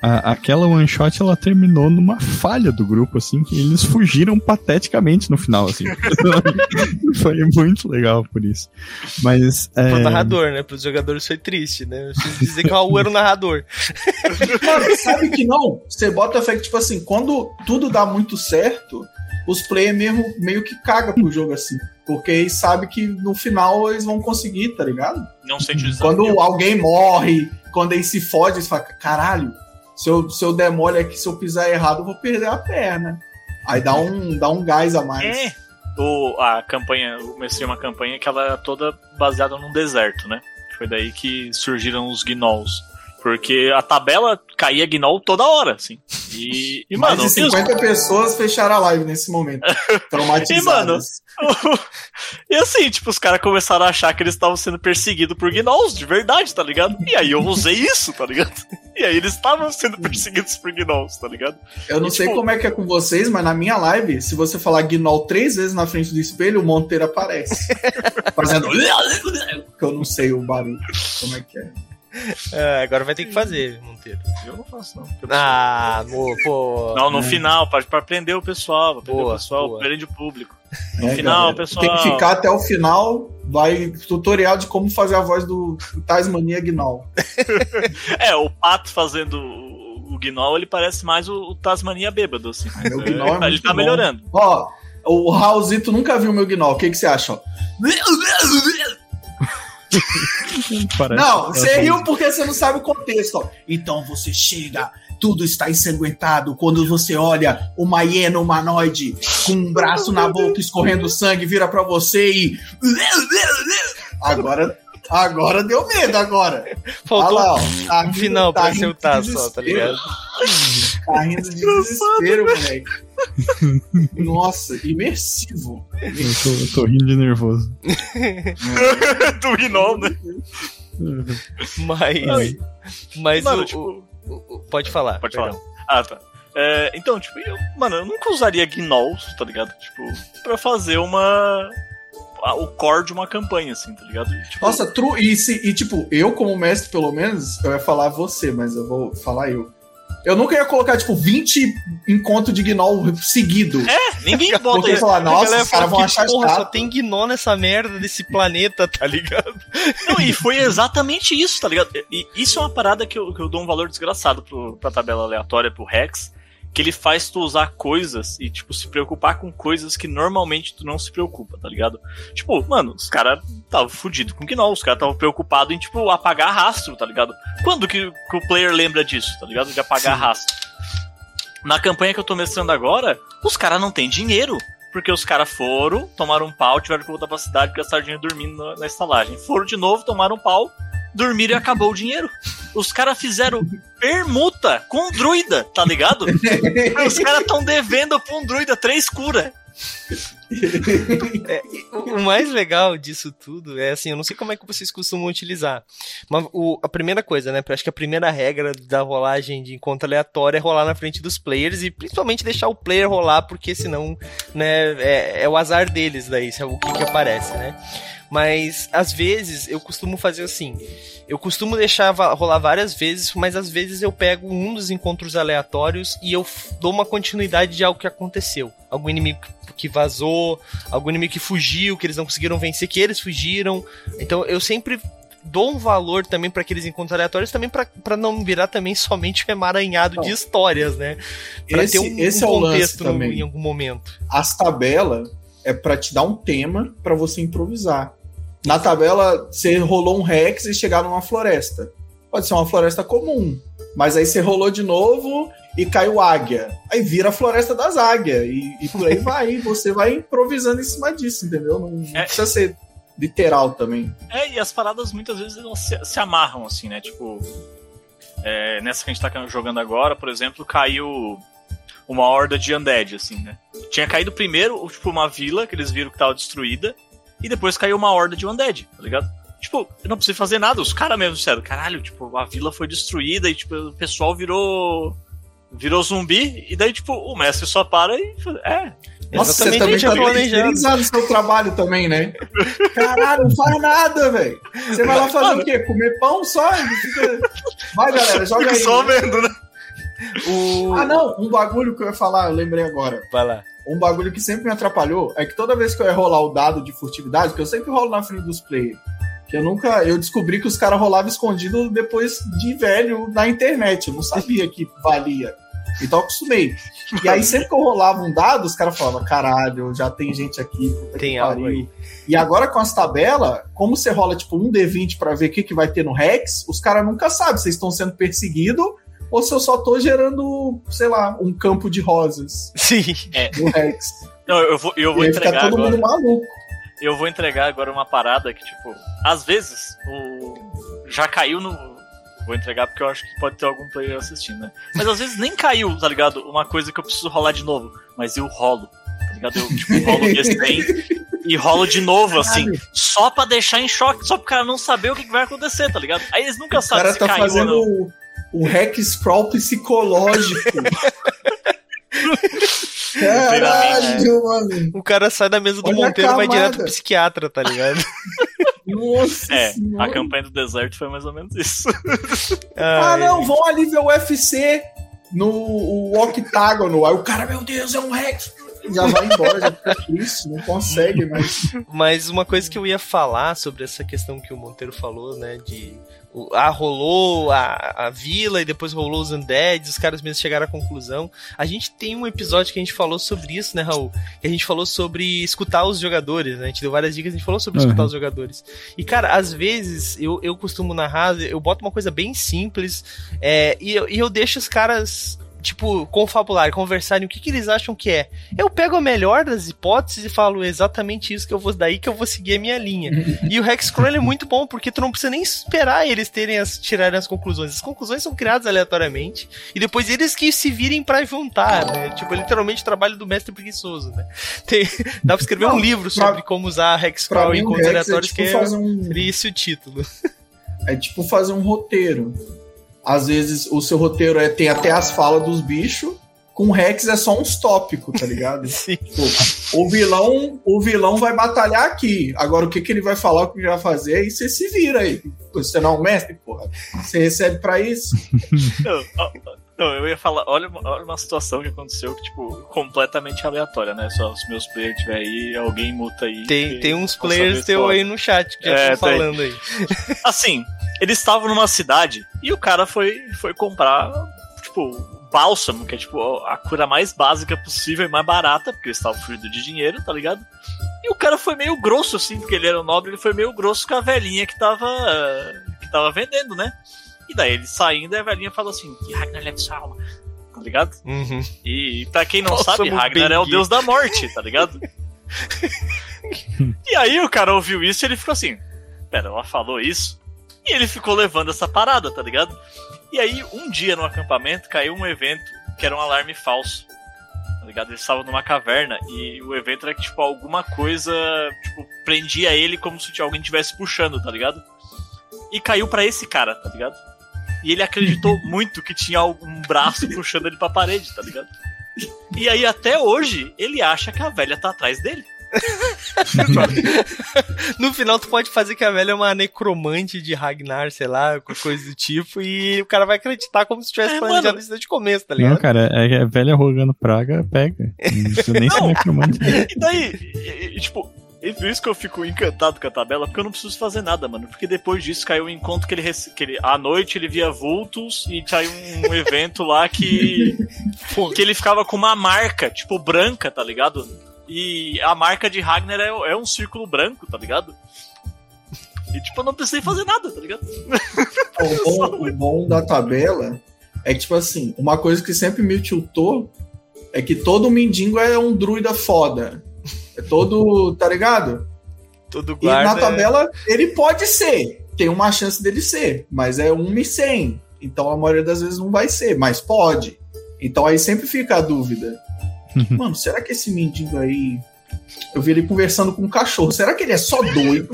a- aquela one shot ela terminou numa falha do grupo, assim, que eles fugiram pateticamente no final, assim. foi muito legal por isso. Mas. Pro É, narrador, né? Pros jogadores foi triste, né? Eu preciso dizer que o Raul era o narrador. Mano, sabe que não? Você bota fé que, tipo assim, quando tudo dá muito certo, os players mesmo meio que cagam pro jogo assim. Porque eles sabem que no final eles vão conseguir, tá ligado? não sente o desafio. Quando alguém morre, quando eles se fodem, eles falam, caralho, se eu, se eu der mole aqui, se eu pisar errado, eu vou perder a perna. Aí dá um, dá um gás a mais. É. O, a campanha, eu mestrei uma campanha que ela é toda baseada num deserto, né? Foi daí que surgiram os gnolls. Porque a tabela caía gnoll toda hora, assim. E, e Mais mano, de e os- 50 pessoas fecharam a live nesse momento. Traumatizadas. E assim, tipo, os caras começaram a achar que eles estavam sendo perseguidos por gnolls, de verdade, tá ligado? E aí eu usei isso, tá ligado? E aí eles estavam sendo perseguidos por gnolls, tá ligado? Eu não E, sei tipo- como é que é com vocês, mas na minha live, se você falar Gnoll três vezes na frente do espelho, o Monteiro aparece. Fazendo. que eu não sei o barulho. Como é que é? É, agora vai ter que fazer, Monteiro. Eu não faço, não. Ah, amor, pô. Não, no final, pra, pra prender o pessoal, pra prender Boa, o pessoal, boa. prende o público. No final, pessoal. Tem que ficar até o final. Vai tutorial de como fazer a voz do Tasmania Gnoll. É, o pato fazendo o, o Gnoll, ele parece mais o, o Tasmania bêbado, assim. Meu Gnoll é ele muito tá bom. melhorando. Ó, o Raulzito nunca viu meu Gnoll. O que, que você acha? parece- Não, você riu porque você não sabe o contexto. Ó. Então você chega tudo está ensanguentado. Quando você olha uma hiena humanoide com um braço na boca escorrendo sangue, vira para você e. Agora. Agora deu medo, agora. Faltou lá, ó. Tá um rindo- final tá pra acertar só, tá ligado? Tá rindo de desespero, moleque. Nossa, imersivo. Eu tô, eu tô rindo de nervoso. Do Rinol, né? Mas. Mas Mano, o- tipo, o- o- Pode falar. Pode perdão. Ah, tá. É, então, tipo, eu, mano, eu nunca usaria gnolls, tá ligado? Tipo, pra fazer uma. A- O core de uma campanha, assim, tá ligado? Tipo, Nossa, true. E, se- e, tipo, eu como mestre, pelo menos, eu ia falar você, mas eu vou falar eu. Eu nunca ia colocar, tipo, 20 encontros de Gnoll seguido. ninguém bota isso. falar, nossa, os caras vão que, achar porra, só tem gnó nessa merda desse planeta, tá ligado? Não, e foi exatamente isso, tá ligado? E isso é uma parada que eu, que eu dou um valor desgraçado pro, pra tabela aleatória, pro Rex, que ele faz tu usar coisas e, tipo, se preocupar com coisas que normalmente tu não se preocupa, tá ligado? Tipo, mano, os caras estavam fudidos com Gnoll, os caras estavam preocupados em, tipo, apagar rastro, tá ligado? Quando que, que o player lembra disso, tá ligado? De apagar rastro. Na campanha que eu tô mestrando agora, os caras não têm dinheiro. Porque os caras foram, tomaram um pau, tiveram que voltar pra cidade, gastar dinheiro dormindo na, na estalagem. Foram de novo, tomaram um pau, dormiram e acabou o dinheiro. Os caras fizeram permuta com um druida, tá ligado? Os caras tão devendo pra um druida três cura. O o mais legal disso tudo é assim, eu não sei como é que vocês costumam utilizar. Mas o- a primeira coisa, né? Acho que a primeira regra da rolagem de encontro aleatório é rolar na frente dos players e principalmente deixar o player rolar, porque senão, né, é, é o azar deles daí, é o que, que aparece, né? Mas às vezes eu costumo fazer assim. Eu costumo deixar rolar várias vezes, mas às vezes eu pego um dos encontros aleatórios e eu dou uma continuidade de algo que aconteceu. Algum inimigo que vazou, algum inimigo que fugiu, que eles não conseguiram vencer, que eles fugiram. Então eu sempre dou um valor também para aqueles encontros aleatórios, também para não virar também somente um emaranhado Não. de histórias, né? Pra Esse, ter um, esse um é contexto no- também. em algum momento. As tabelas é pra te dar um tema pra você improvisar. Na tabela, você rolou um Rex e chegaram numa floresta. Pode ser uma floresta comum. Mas aí você rolou de novo e caiu águia. Aí vira a floresta das águias. E, e por aí vai. Você vai improvisando em cima disso, entendeu? Não, não É. precisa ser literal também. É, e as paradas muitas vezes elas se, se amarram, assim, né? Tipo, é, nessa que a gente tá jogando agora, por exemplo, caiu uma horda de undead, assim, né? Tinha caído primeiro, tipo, uma vila que eles viram que tava destruída, e depois caiu uma horda de undead, tá ligado? Tipo, eu não preciso fazer nada, os caras mesmo disseram, caralho, tipo, a vila foi destruída e, tipo, o pessoal virou. virou zumbi, e daí, tipo, o mestre só para e. É, Nossa, você também a gente tá seu trabalho também, né? Caralho, não faz nada, velho. Você vai lá fazer o quê? Comer pão só? E Vai, galera, joga aí. só vendo, né? O... Ah, não, um bagulho que eu ia falar, eu lembrei agora. Vai lá. Um bagulho que sempre me atrapalhou é que toda vez que eu ia rolar o dado de furtividade, que eu sempre rolo na frente dos players, que eu nunca. Eu descobri que os caras rolavam escondido depois de velho na internet. Eu não sabia que valia. Então eu acostumei. E aí, sempre que eu rolava um dado, os caras falavam: caralho, já tem gente aqui. Tem algo pariu." aí. E agora com as tabelas, como você rola tipo um D20 pra ver o que, que vai ter no Rex, os caras nunca sabem vocês estão sendo perseguidos ou se eu só tô gerando, sei lá, um campo de rosas Sim. no Rex. Não, eu vou, eu vou e aí fica entregar todo agora. mundo maluco. eu vou entregar agora uma parada que, tipo, às vezes o. Já caiu no. Vou entregar porque eu acho que pode ter algum player assistindo, né? Mas às vezes nem caiu, tá ligado? Uma coisa que eu preciso rolar de novo. Mas eu rolo, tá ligado? Eu, tipo, rolo o D100 e rolo de novo, assim. Só pra deixar em choque, só pro cara não saber o que que vai acontecer, tá ligado? Aí eles nunca O sabem cara se tá caiu ou fazendo não. O, hack scroll psicológico. Caralho, mano. O cara sai da mesa do Olha a Monteiro e vai direto pro psiquiatra, tá ligado? Nossa É, a senhora. campanha do deserto foi mais ou menos isso. Ah, Ai, não, vão ali ver o UFC no o octágono. Aí o cara, meu Deus, é um Rex. Já vai embora, já fica triste, não consegue, mas. Mas uma coisa que eu ia falar sobre essa questão que o Monteiro falou, né, de ah, rolou a, a vila e depois rolou os undeads, os caras mesmos chegaram à conclusão. A gente tem um episódio que a gente falou sobre isso, né, Raul? Que a gente falou sobre escutar os jogadores, né? A gente deu várias dicas, a gente falou sobre uhum. escutar os jogadores. E, cara, às vezes eu, eu costumo narrar, eu boto uma coisa bem simples é, e, eu, e eu deixo os caras tipo, confabular, conversarem o que, que eles acham que é. Eu pego a melhor das hipóteses e falo exatamente isso que eu vou daí que eu vou seguir a minha linha. e o Hexcrawl é muito bom porque tu não precisa nem esperar eles terem as tirarem as conclusões. As conclusões são criadas aleatoriamente e depois eles que se virem para juntar, né? Tipo, literalmente o trabalho do mestre preguiçoso, né? Tem, dá pra escrever não, um livro sobre pra, como usar Hexcrawl em contos aleatórios é, tipo, que é, um... seria esse o título. É tipo fazer um roteiro. Às vezes o seu roteiro é, tem até as falas dos bichos, com o Rex é só uns tópicos, tá ligado? Sim. Tipo, o vilão, o vilão vai batalhar aqui. Agora o que, que ele vai falar, o que ele vai fazer, aí você se vira aí. Você não é um mestre, porra. Você recebe para isso. Não, eu ia falar, olha, olha uma situação que aconteceu que, tipo, completamente aleatória, né? Só os meus players tiver aí, alguém muta aí. Tem, tem uns players teu aí no chat que já é, estão falando tem. aí. Assim, eles estavam numa cidade e o cara foi, foi comprar, tipo, bálsamo, que é tipo a cura mais básica possível e mais barata, porque eles estavam fluido de dinheiro, tá ligado? E o cara foi meio grosso, assim, porque ele era um nobre, ele foi meio grosso com a velhinha que tava, que tava vendendo, né? E daí ele saindo, a velhinha fala assim: que Ragnar leve sua alma, tá ligado? Uhum. E pra quem não Nossa, sabe, Ragnar é o deus da morte, tá ligado? e aí o cara ouviu isso e ele ficou assim: pera, ela falou isso? E ele ficou levando essa parada, tá ligado? E aí, um dia no acampamento, caiu um evento que era um alarme falso. Tá ligado? Eles estavam numa caverna e o evento era que, tipo, alguma coisa, tipo, prendia ele como se alguém estivesse puxando, tá ligado? E caiu para esse cara, tá ligado? E ele acreditou muito que tinha um braço puxando ele pra parede, tá ligado? E aí, até hoje, ele acha que a velha tá atrás dele. no final, tu pode fazer que a velha é uma necromante de Ragnar, sei lá, coisa do tipo, e o cara vai acreditar como se tivesse é, planejado mano. isso desde o começo, tá ligado? Não, cara, é, é velha rogando praga, pega. Não nem ser necromante. E daí, e, e, tipo, e por isso que eu fico encantado com a tabela, porque eu não preciso fazer nada, mano. Porque depois disso caiu um encontro que ele, que ele à noite ele via vultos e saiu um evento lá que que ele ficava com uma marca, tipo branca, tá ligado? E a marca de Ragnar é, é um círculo branco, tá ligado? E tipo, eu não precisei fazer nada, tá ligado? O bom, o bom da tabela é que, tipo assim, uma coisa que sempre me tiltou é que todo mendigo é um druida foda. É todo, tá ligado? Todo guarda. E na tabela ele pode ser, tem uma chance dele ser, mas é 1 e 100. Então a maioria das vezes não vai ser, mas pode. Então aí sempre fica a dúvida. Mano, será que esse mendigo aí. Eu vi ele conversando com um cachorro. Será que ele é só doido?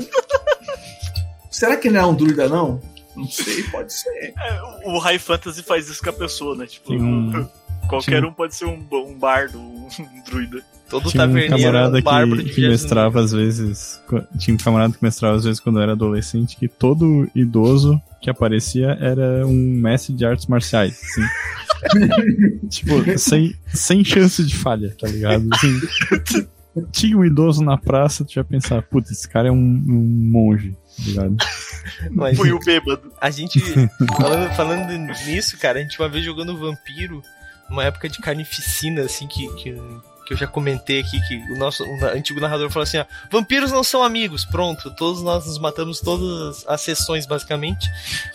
será que ele não é um druida, não? Não sei, pode ser. É, o High Fantasy faz isso com a pessoa, né? Tipo, um... qualquer um pode ser um, um bardo, um druida. Todo tinha um camarada que, que mestrava às vezes. Tinha um camarada que mestrava às vezes quando era adolescente que todo idoso que aparecia era um mestre de artes marciais. Assim. tipo, sem, sem chance de falha, tá ligado? Assim, tinha um idoso na praça, tu já pensar, putz, esse cara é um, um monge, tá ligado? Mas, Foi o bêbado. A gente, falando, falando nisso, cara, a gente uma vez jogando Vampiro, numa época de carnificina, assim, que, que que eu já comentei aqui, que o nosso o antigo narrador falou assim: ó, vampiros não são amigos, pronto, todos nós nos matamos todas as sessões, basicamente.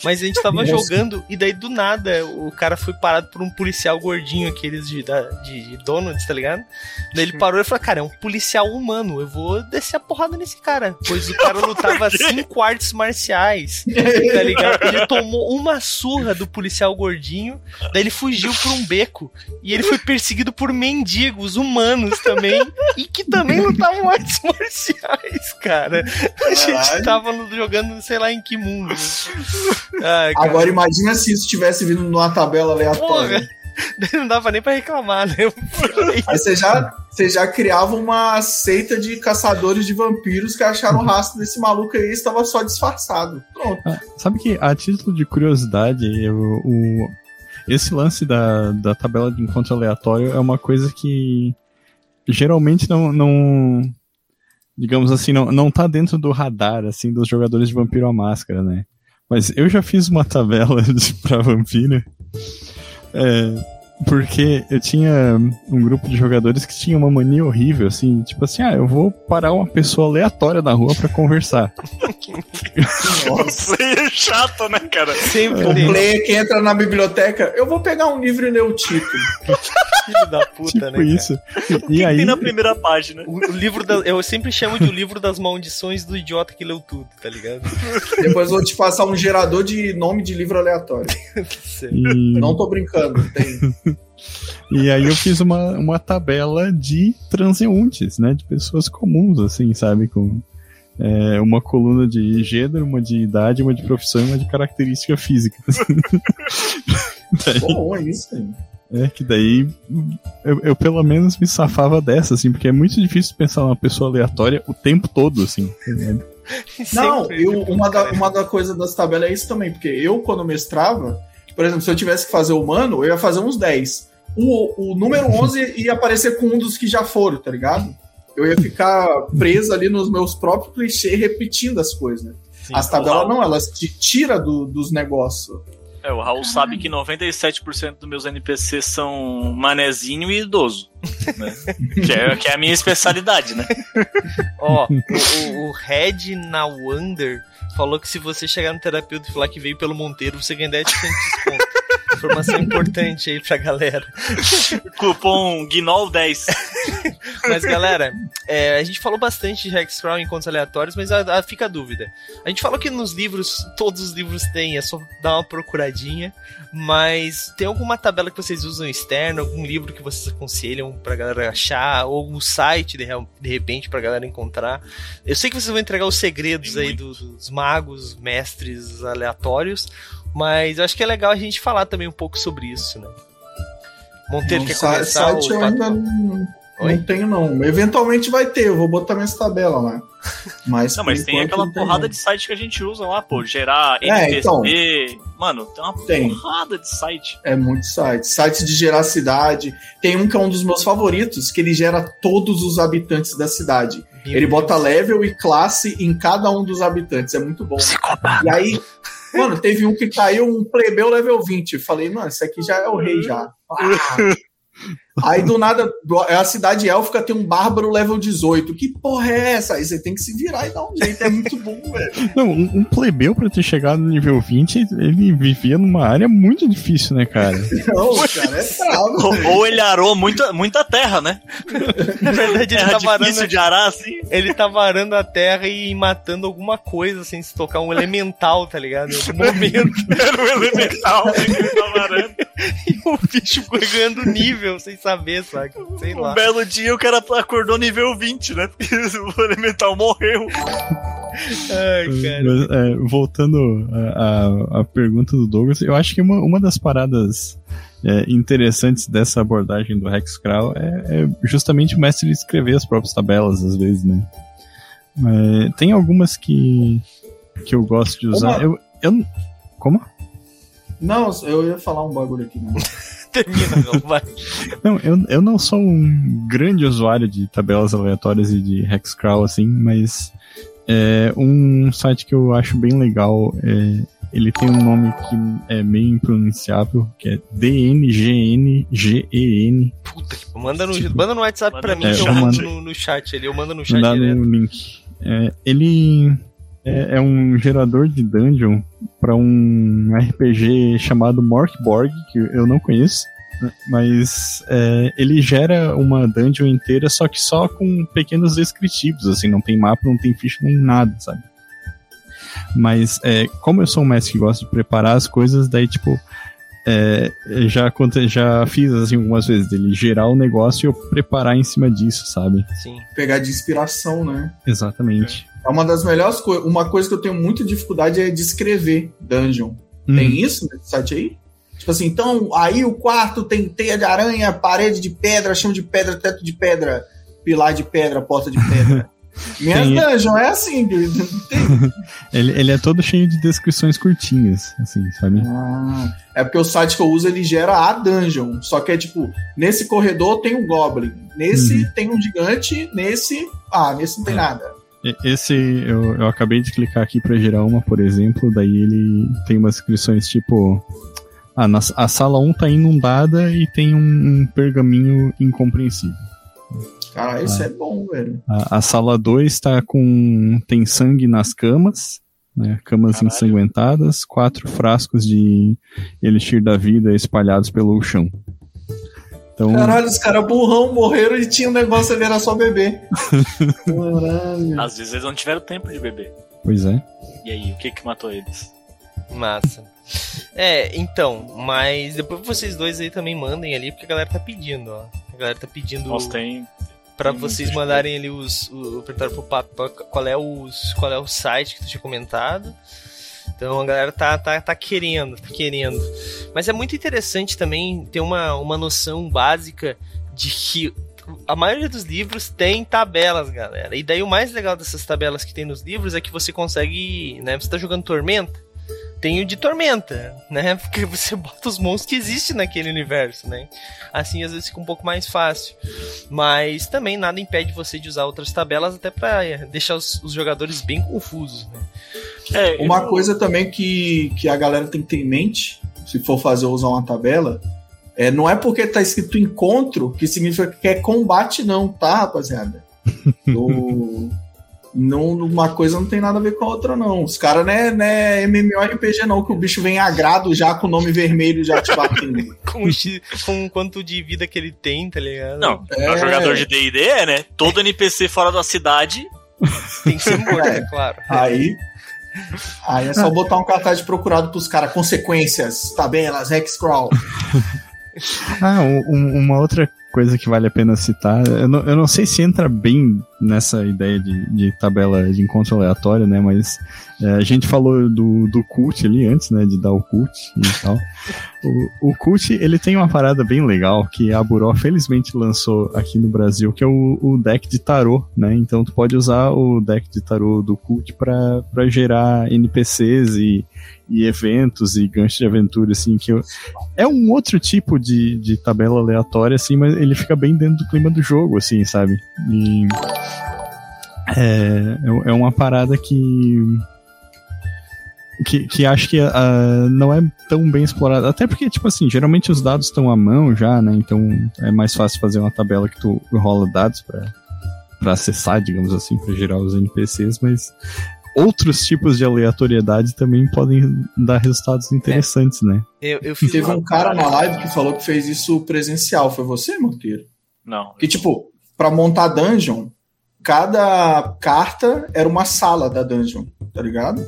Mas a gente tava jogando e daí do nada o cara foi parado por um policial gordinho, aqueles de, da, de, de Donuts, tá ligado? Daí ele parou e falou: cara, é um policial humano, eu vou descer a porrada nesse cara. Pois o cara lutava cinco artes marciais, tá ligado? Ele tomou uma surra do policial gordinho, daí ele fugiu por um beco e ele foi perseguido por mendigos humanos humanos também e que também lutavam artes marciais, cara. A gente tava jogando, sei lá em que mundo. Ai, Agora imagina se isso tivesse vindo numa tabela aleatória. Porra. Não dava nem pra reclamar, né? Aí você já, você já criava uma seita de caçadores de vampiros que acharam o rastro desse maluco aí e estava só disfarçado. Pronto. Ah, sabe que, a título de curiosidade, o, o, esse lance da, da tabela de encontro aleatório é uma coisa que geralmente não, não digamos assim, não, não tá dentro do radar, assim, dos jogadores de Vampiro à Máscara, né? Mas eu já fiz uma tabela de, pra Vampira. É, porque eu tinha um grupo de jogadores que tinha uma mania horrível, assim, tipo assim, ah, eu vou parar uma pessoa aleatória na rua para conversar. Nossa, é chato, né, cara? Sempre O tem. player que entra na biblioteca, eu vou pegar um livro e ler o título. Filho da puta, tipo né? cara? isso. O que, E que aí, tem na primeira página? O, o livro da, eu sempre chamo de o livro das maldições do idiota que leu tudo, tá ligado? Depois eu vou te passar um gerador de nome de livro aleatório. e, Não tô brincando, tem. E aí eu fiz uma, uma tabela de transeuntes, né? De pessoas comuns, assim, sabe? Com é, uma coluna de gênero, uma de idade, uma de profissão e uma de característica física. Daí- Bom, é isso aí. É que daí eu, eu pelo menos me safava dessa, assim, porque é muito difícil pensar numa pessoa aleatória o tempo todo, assim. tá? Não, eu, uma, da, uma da coisa das tabelas é isso também, porque eu, quando mestrava, por exemplo, se eu tivesse que fazer humano, eu ia fazer uns 10. O, o número 11 ia aparecer com um dos que já foram, tá ligado? Eu ia ficar preso ali nos meus próprios clichês repetindo as coisas, né? sim. As tabelas não, elas te tiram do, dos negócios. É, o Raul sabe que 97% dos meus NPCs são manezinho e idoso. Né? que, é, que é a minha especialidade, né? Ó, o, o, o Red na Wonder falou que se você chegar no terapeuta e falar que veio pelo Monteiro, você ganha 10% de desconto. Informação importante aí pra galera. Cupom GNOL10. Mas, galera, é, a gente falou bastante de Hexcrawl em contos aleatórios, mas a, a- fica a dúvida. A gente falou que nos livros, todos os livros têm, é só dar uma procuradinha. Mas tem alguma tabela que vocês usam externa, algum livro que vocês aconselham pra galera achar, ou algum site de, de repente pra galera encontrar? Eu sei que vocês vão entregar os segredos Tem aí do- dos magos, mestres aleatórios, mas eu acho que é legal a gente falar também um pouco sobre isso, né? Monteiro Não, quer começar? site ou eu ainda não, não tenho, não. Eventualmente vai ter, eu vou botar minhas tabelas lá. Mas, Não, mas tem aquela tem, porrada não. de site que a gente usa lá, pô. Gerar É, NPC. então. Mano, tem uma Tem. porrada de site. É muito site. Site de gerar cidade. Tem um que é um dos meus favoritos, que ele gera todos os habitantes da cidade. Meu Ele bota Deus. level e classe em cada um dos habitantes. É muito bom. E aí, mano, teve um que caiu um plebeu level 20. Eu falei, mano, esse aqui já é o rei já. Ah. Aí do nada, é a cidade élfica tem um bárbaro level 18. Que porra é essa? Aí você tem que se virar e dar um jeito. É muito bom, velho. Não, um, um plebeu pra ter chegado no nível 20, ele vivia numa área muito difícil, né, cara? Não, cara, é bravo. Ou, ou ele arou muita, muita terra, né? Na verdade, ele Terra tá, difícil varando, de arar, assim. ele tá varando a terra e matando alguma coisa sem se tocar, um elemental, tá ligado? Em algum momento. Era o elemental né, que ele tava arando. E o bicho foi ganhando nível sem saber, sabe? Sei Um lá. belo dia o cara acordou nível 20, né? Porque o elemental morreu. Ai, cara. Mas, é, voltando à à pergunta do Douglas, eu acho que uma, uma das paradas é, interessantes dessa abordagem do Hexcrawl é, é justamente o mestre escrever as próprias tabelas, às vezes, né? É, tem algumas que, que eu gosto de usar. Uma- Eu, eu, como? Não, eu ia falar um bagulho aqui. Né? Termina, não, vai. Não, eu, eu não sou um grande usuário de tabelas aleatórias e de Hexcrawl, assim, mas é, um site que eu acho bem legal, é, ele tem um nome que é meio impronunciável, que é DNGNGEN. Puta que manda no, Tipo- manda no WhatsApp pra mim Manda que no eu mando no, no chat ali. Eu mando no chat direto. no link. É, ele é, é um gerador de dungeon para um RPG chamado Morkborg, que eu não conheço. né, Mas é, ele gera uma dungeon inteira, só que só com pequenos descritivos, assim, não tem mapa, não tem ficha nem nada, sabe? Mas é, como eu sou um mestre que gosta de preparar as coisas, daí tipo. É, já, já fiz assim algumas vezes dele gerar o negócio e eu preparar em cima disso, sabe? Sim. Pegar de inspiração, né? Exatamente. É uma das melhores coisas. Uma coisa que eu tenho muita dificuldade é de escrever dungeon. Hum. Tem isso nesse site aí? Tipo assim, então aí o quarto tem teia de aranha, parede de pedra, chão de pedra, teto de pedra, pilar de pedra, porta de pedra. Minhas Tem- dungeons é assim. Ele, ele é todo cheio de descrições curtinhas, assim, sabe? Ah, é porque o site que eu uso ele gera a dungeon. Só que é tipo, nesse corredor tem um goblin, nesse Uhum. tem um gigante, nesse. Ah, nesse não tem É. nada. Esse eu, eu acabei de clicar aqui pra gerar uma, por exemplo, daí ele tem umas inscrições tipo. Ah, na, a sala 1 tá inundada e tem um, um pergaminho incompreensível. Cara, isso é bom, velho. A, a sala 2 tá com. tem sangue nas camas, né? Camas Caralho. ensanguentadas, quatro frascos de elixir da vida espalhados pelo chão. Então, Caralho, os caras burrão morreram e tinha um negócio ali, era só beber. Caralho. Às vezes eles não tiveram tempo de beber. pois é. E aí, o que que matou eles? Massa. É, então, mas depois vocês dois aí também mandem ali, porque a galera tá pedindo, ó. A galera tá pedindo Nossa, tem. Tem vocês mandarem ali os. O, perguntar pro Papo qual é, os, qual é o site que tu tinha comentado. Então a galera tá, tá, tá querendo, tá querendo. Mas é muito interessante também ter uma, uma noção básica de que a maioria dos livros tem tabelas, galera. E daí o mais legal dessas tabelas que tem nos livros é que você consegue, né? Você tá jogando Tormenta, tem o de Tormenta, né? Porque você bota os monstros que existem naquele universo, né? Assim às vezes fica um pouco mais fácil. Mas também nada impede você de usar outras tabelas até pra eh, deixar os, os jogadores bem confusos, né? É, Uma eu- coisa também que, que a galera tem que ter em mente, se for fazer ou usar uma tabela, é, não é porque tá escrito encontro que significa que é combate, não, tá, rapaziada? O- não, uma coisa não tem nada a ver com a outra, não. Os caras não é, não é MMORPG, não, que o bicho vem agrado já com o nome vermelho já te batendo. Com, o X- com o quanto de vida que ele tem, tá ligado? Não, É. pra jogador de D&D é, né? Todo NPC fora da cidade Tem que ser morto, É. é claro. Aí. Aí é só botar um cartaz de procurado pros caras. Consequências, tabelas, hexcrawl. Ah, um- uma outra coisa que vale a pena citar, eu não, eu não sei se entra bem nessa ideia de, de tabela de encontro aleatório, né? Mas é, a gente falou do, do cult ali antes, né? De dar o cult e tal. O, o cult, ele tem uma parada bem legal que a Buró felizmente lançou aqui no Brasil, que é o, o deck de tarô, né? Então tu pode usar o deck de tarô do cult pra gerar NPCs e, e eventos e ganchos de aventura, assim, que eu, é um outro tipo de, de tabela aleatória, assim, mas ele fica bem dentro do clima do jogo, assim, sabe? E é, é- é uma parada que. Que, que acho que ah, não é tão bem explorada. Até porque, tipo assim, geralmente os dados estão à mão já, né? Então é mais fácil fazer uma tabela que tu rola dados pra pra acessar, digamos assim, pra gerar os NPCs, mas outros tipos de aleatoriedade também podem dar resultados interessantes, né? Eu, eu fiz Teve um cara na live que falou que fez isso presencial. Foi você, Monteiro? Não. Que, tipo, pra montar dungeon, cada carta era uma sala da dungeon, tá ligado?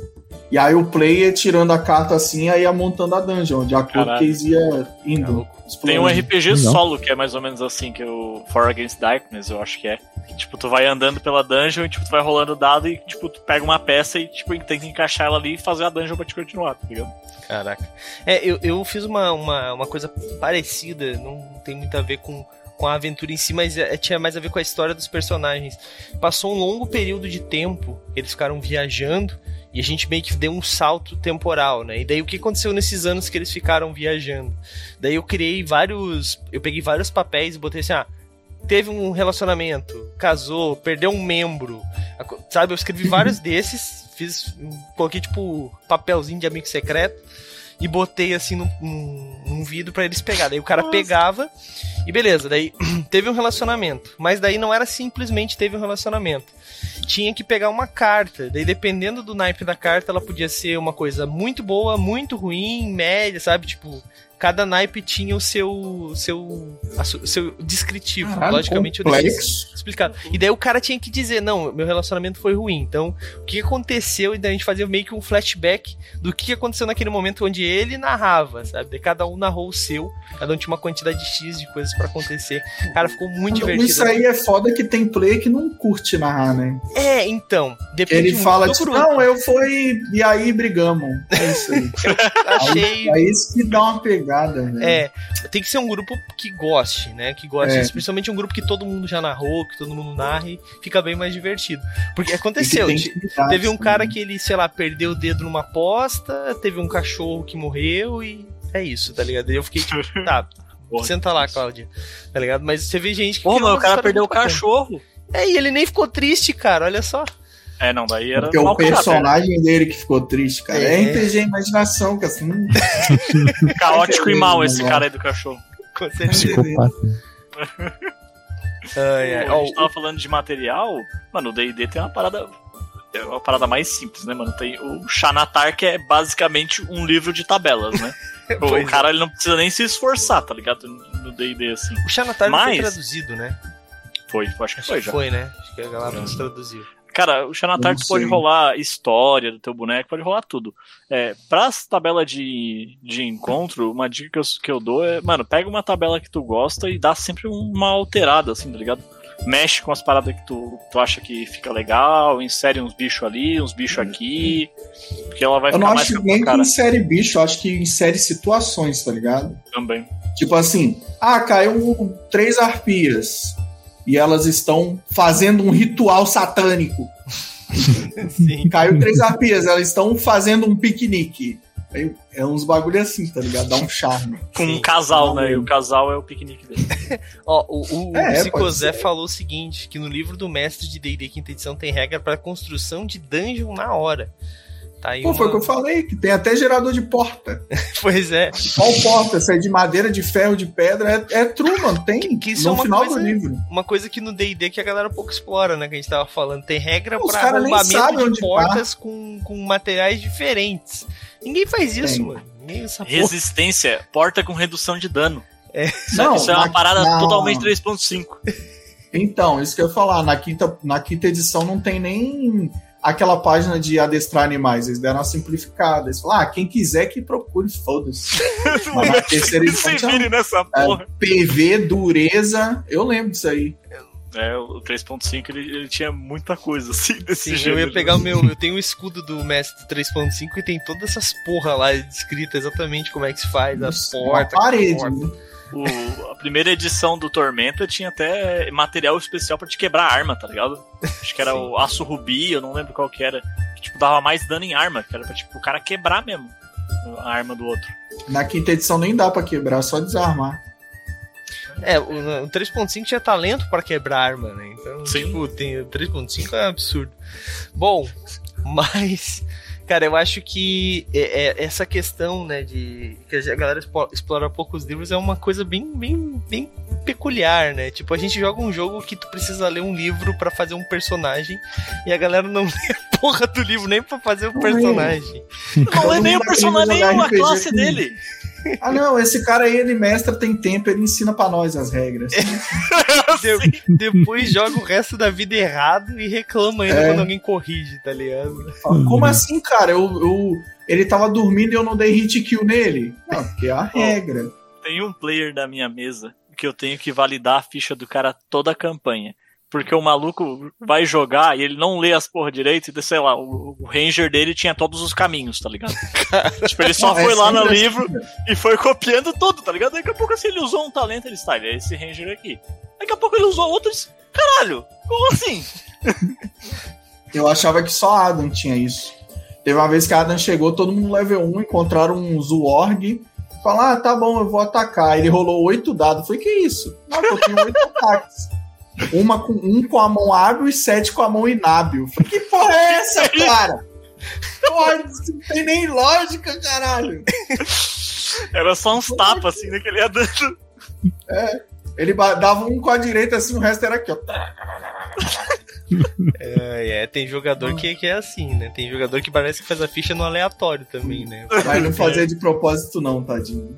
E aí o player tirando a carta assim, aí ia montando a dungeon, de acordo com Caralho. que eles ia indo. Tem um. RPG solo que é mais ou menos assim, que é o For Against Darkness, eu acho que é. Que, tipo, tu vai andando pela dungeon e tipo, tu vai rolando dado e tipo, tu pega uma peça e tipo, tem que encaixar ela ali e fazer a dungeon pra te continuar, tá ligado? Caraca. É, eu, eu fiz uma, uma, uma coisa parecida, não tem muito a ver com, com a aventura em si, mas é- tinha mais a ver com a história dos personagens. Passou um longo período de tempo, eles ficaram viajando, e a gente meio que deu um salto temporal, né? E daí o que aconteceu nesses anos que eles ficaram viajando? Daí eu criei vários. Eu peguei vários papéis e botei assim, ah. Teve um relacionamento, casou, perdeu um membro, sabe? Eu escrevi vários desses, fiz, coloquei tipo papelzinho de amigo secreto e botei assim num, num, num vidro pra eles pegar. Daí o cara Nossa. pegava e beleza, daí teve um relacionamento. Mas daí não era simplesmente teve um relacionamento. Tinha que pegar uma carta. Daí dependendo do naipe da carta, ela podia ser uma coisa muito boa, muito ruim, média, sabe? Tipo, cada naipe tinha o seu seu su- seu descritivo. Logicamente eu complexo. explicado. E daí o cara tinha que dizer, não, meu relacionamento foi ruim. Então, o que aconteceu? E daí a gente fazia meio que um flashback do que aconteceu naquele momento onde ele narrava, sabe? Daí cada um narrou o seu, cada um tinha uma quantidade X de coisas pra acontecer. Cara, ficou muito divertido. Isso aí é foda que tem player que não curte narrar, né? É, então, depende Ele fala, tipo, não, eu fui e aí brigamos. É isso aí. Achei É isso que dá uma pegada, velho. É, tem que ser um grupo que goste, né? Que goste, É. especialmente um grupo que todo mundo já narrou, que todo mundo narre, fica bem mais divertido. Porque que aconteceu, te- teve um cara também. que ele, sei lá, perdeu o dedo numa aposta, teve um cachorro que morreu e é isso, tá ligado? E eu fiquei tipo, tá, senta lá, Cláudia, tá ligado? Mas você vê gente que. Pô, mas o cara perdeu o cachorro. É, e ele nem ficou triste, cara, olha só. É, não, daí era Porque o caráter, personagem dele que ficou triste, cara. É, É. RPG imaginação, que assim. né? Caótico e mal esse cara aí do cachorro. Com certeza. Ai, ai. Pô, a gente tava falando de material, mano, o D&D tem uma parada é uma parada mais simples, né, mano? Tem o Xanatar, que é basicamente um livro de tabelas, né? o Pois é. cara ele não precisa nem se esforçar, tá ligado? No D&D, assim. O Xanatar não foi Mas- traduzido, né? Foi, acho que foi já. Foi, né? Acho que a galera nos traduziu. Cara, o Xanatar Não tu pode rolar história do teu boneco, pode rolar tudo. É, pra tabela de, de encontro, uma dica que eu, que eu dou é, mano, pega uma tabela que tu gosta e dá sempre uma alterada, assim, tá ligado? Mexe com as paradas que tu, tu acha que fica legal, insere uns bichos ali, uns bichos aqui, porque ela vai Eu ficar não mais acho com a nem que insere bicho, eu acho que insere situações, tá ligado? também. Tipo assim, ah, caiu três arpias. E elas estão fazendo um ritual satânico. Sim. Caiu três arpias, elas estão fazendo um piquenique. É uns bagulho assim, tá ligado? Dá um charme. Com Sim. um casal, né? E o casal é o piquenique dele. Ó, o, o, É, o falou o seguinte: que no livro do mestre de DD quinta edição tem regra para construção de dungeon na hora. Tá aí Pô, foi o que uma... eu falei, que tem até gerador de porta. Pois é. Qual porta? Se é de madeira, de ferro, de pedra, é, é true, mano. Tem. Que isso é no uma final coisa- do livro. Uma coisa que no D&D que a galera pouco explora, né? Que a gente tava falando. Tem regra Os pra arrombamento de tá. portas com, com materiais diferentes. Ninguém faz isso, Tem. mano. Ninguém essa porra. Resistência, porta com redução de dano. Não, Isso é uma na- parada na- totalmente 3.5. Então, isso que eu ia falar. Na quinta, na quinta edição não tem nem aquela página de adestrar animais. Eles deram uma simplificada. Eles falaram, ah, quem quiser que procure, foda-se. Mas na terceira edição Se vire nessa porra. PV, dureza. Eu lembro disso aí. É, o 3.5 ele, ele tinha muita coisa assim desse Sim, eu gênero. ia pegar o meu. Eu tenho o escudo do Mestre 3.5 e tem todas essas porra lá descrita exatamente como é que se faz, as Uma portas. parede. porta. né? O- a primeira edição do Tormenta tinha até material especial pra te quebrar a arma, tá ligado? Acho que era Sim. o aço rubi, eu não lembro qual que era. Que, tipo, dava mais dano em arma, que era pra tipo, o cara quebrar mesmo a arma do outro. Na quinta edição nem dá pra quebrar, só desarmar. É, o, o 3.5 tinha talento para quebrar arma, né? Então, Sim. tipo, tem, o 3.5 é um absurdo. Bom, mas, cara, eu acho que é- é- essa questão, né, de que a galera explora poucos livros é uma coisa bem, bem, bem peculiar, né? Tipo, a gente joga um jogo que tu precisa ler um livro pra fazer um personagem e a galera não lê a porra do livro nem pra fazer o lê. personagem. Não é nem o personagem, nem a classe dele. Ah, não, esse cara aí, ele mestra, tem tempo, ele ensina pra nós as regras. De- depois joga o resto da vida errado e reclama ainda É. quando alguém corrige, tá ligado? Como assim, cara? Eu, eu- ele tava dormindo e eu não dei hit kill nele? Não, porque é a regra. Tem um player da minha mesa que eu tenho que validar a ficha do cara toda a campanha. Porque o maluco vai jogar e ele não lê as porra direito, e sei lá, o, o ranger dele tinha todos os caminhos, tá ligado? tipo, ele só Não, é foi lá no assim, livro e foi copiando tudo, tá ligado? Daqui a pouco assim, ele usou um talento, ele está, ele é esse ranger aqui. Daqui a pouco ele usou outros. Caralho, como assim? Eu achava que só Adam tinha isso. Teve uma vez que a Adam chegou, todo mundo level 1, encontraram um Zuorg. Falaram, ah, tá bom, eu vou atacar. Ele rolou oito dados. Foi que isso? Não, eu tenho oito ataques. Uma com, um com a mão hábil e sete com a mão inábil. Que porra é essa, cara? Porra, isso não tem nem lógica, caralho. Era só uns tapas assim, né, que ele ia dando. Ele ba- dava um com a direita assim, o resto era aqui, ó. É, é, tem jogador que, que é assim, né? Tem jogador que parece que faz a ficha no aleatório também, né? Mas não fazia de propósito, não, tadinho.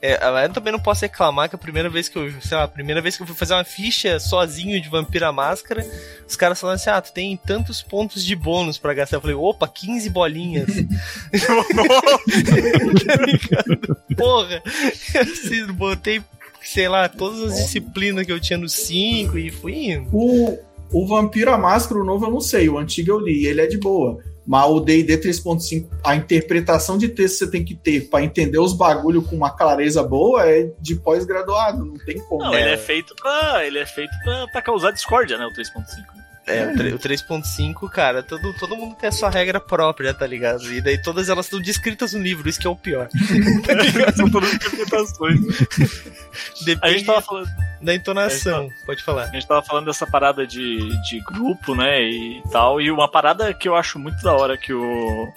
É, eu também não posso reclamar que a primeira vez que eu, sei lá, a primeira vez que eu fui fazer uma ficha sozinho de Vampira Máscara, os caras falaram assim: ah, tu tem tantos pontos de bônus pra gastar. Eu falei, opa, 15 bolinhas. tá ligado? Porra, eu assim, botei, sei lá, todas as disciplinas que eu tinha no 5 e fui indo. O, o Vampiro a Máscara, o novo eu não sei, o antigo eu li, ele é de boa. Mas o D&D 3.5, a interpretação de texto que você tem que ter pra entender os bagulho com uma clareza boa é de pós-graduado, não tem como. Não, ele é feito pra. Ele é feito pra, pra causar discórdia, né? O 3.5. É, o tre- o 3.5, cara, todo, todo mundo tem a sua regra própria, tá ligado? E daí todas elas estão descritas no livro, isso que é o pior. tá ligado? São todas interpretações. A Depende, gente tava falando. da entonação. Pode falar. A gente tava falando dessa parada de, de grupo, né, e tal, e uma parada que eu acho muito da hora que o...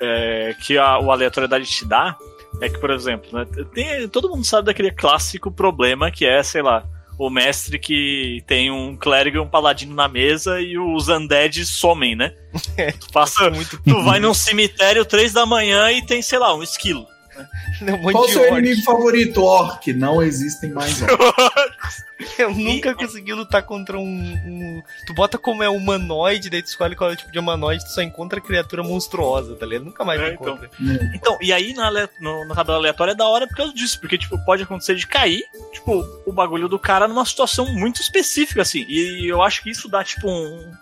É, que a, o aleatoriedade te dá é que, por exemplo, né, tem, todo mundo sabe daquele clássico problema que é, sei lá, o mestre que tem um clérigo e um paladino na mesa e os undead somem, né? É, tu, passa, muito tu vai num cemitério três da manhã e tem, sei lá, um esquilo. um monte Qual o seu orc. inimigo favorito? Orc. Não existem mais orcs. Eu nunca consegui lutar contra um, um- Tu bota como é humanoide, daí tu escolhe qual é o tipo de humanoide, tu só encontra criatura monstruosa, tá ligado? Nunca mais É, encontra. Então, e aí na, no, na tabela aleatória é da hora por causa disso, porque, tipo, pode acontecer de cair, tipo, o bagulho do cara numa situação muito específica, assim. E eu acho que isso dá, tipo, um,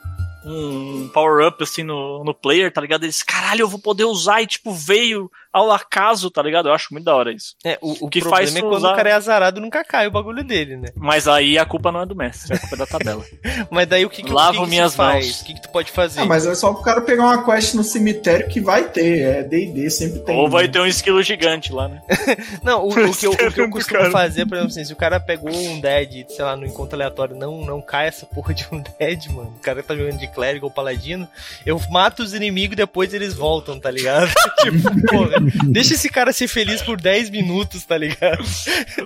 um power-up, assim, no, no player, tá ligado? Eles, caralho, eu vou poder usar e, tipo, veio ao acaso, tá ligado? Eu acho muito da hora isso. É, o, o que problema faz é quando usar- o cara é azarado nunca cai o bagulho dele, né? Mas aí a culpa não é do mestre, a culpa é da tabela. Mas daí o que, que, Lavo o que que minhas faz? mãos. O que, que tu pode fazer? Ah, mas é só pro cara pegar uma quest no cemitério que vai ter. É D&D, sempre tem. Ou vai né? ter um esquilo gigante lá, né? Não, o, o que eu, o que eu costumo cara. fazer, por exemplo, assim, se o cara pegou um dead, sei lá, no encontro aleatório, não, não cai essa porra de um dead, mano. O cara tá jogando de clérigo ou paladino, eu mato os inimigos e depois eles voltam, tá ligado? tipo, porra, deixa esse cara ser feliz por 10 minutos, tá ligado?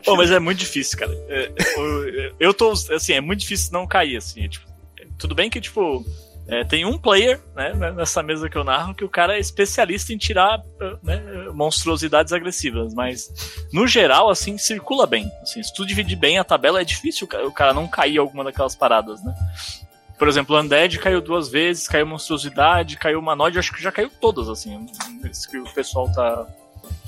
Pô, mas é muito difícil, cara. É, eu, eu tô, assim, é muito difícil não cair, assim. é, tipo, é, tudo bem que, tipo, é, tem um player, né, né, nessa mesa que eu narro, que o cara é especialista em tirar eh, né, monstruosidades agressivas, mas, no geral, assim, circula bem. Assim, se tu dividir bem a tabela, é difícil o ca- o cara não cair em alguma daquelas paradas, né? Por exemplo, o Undead caiu duas vezes, caiu Monstruosidade, caiu Humanoide, acho que já caiu todas, assim. Isso que o pessoal tá,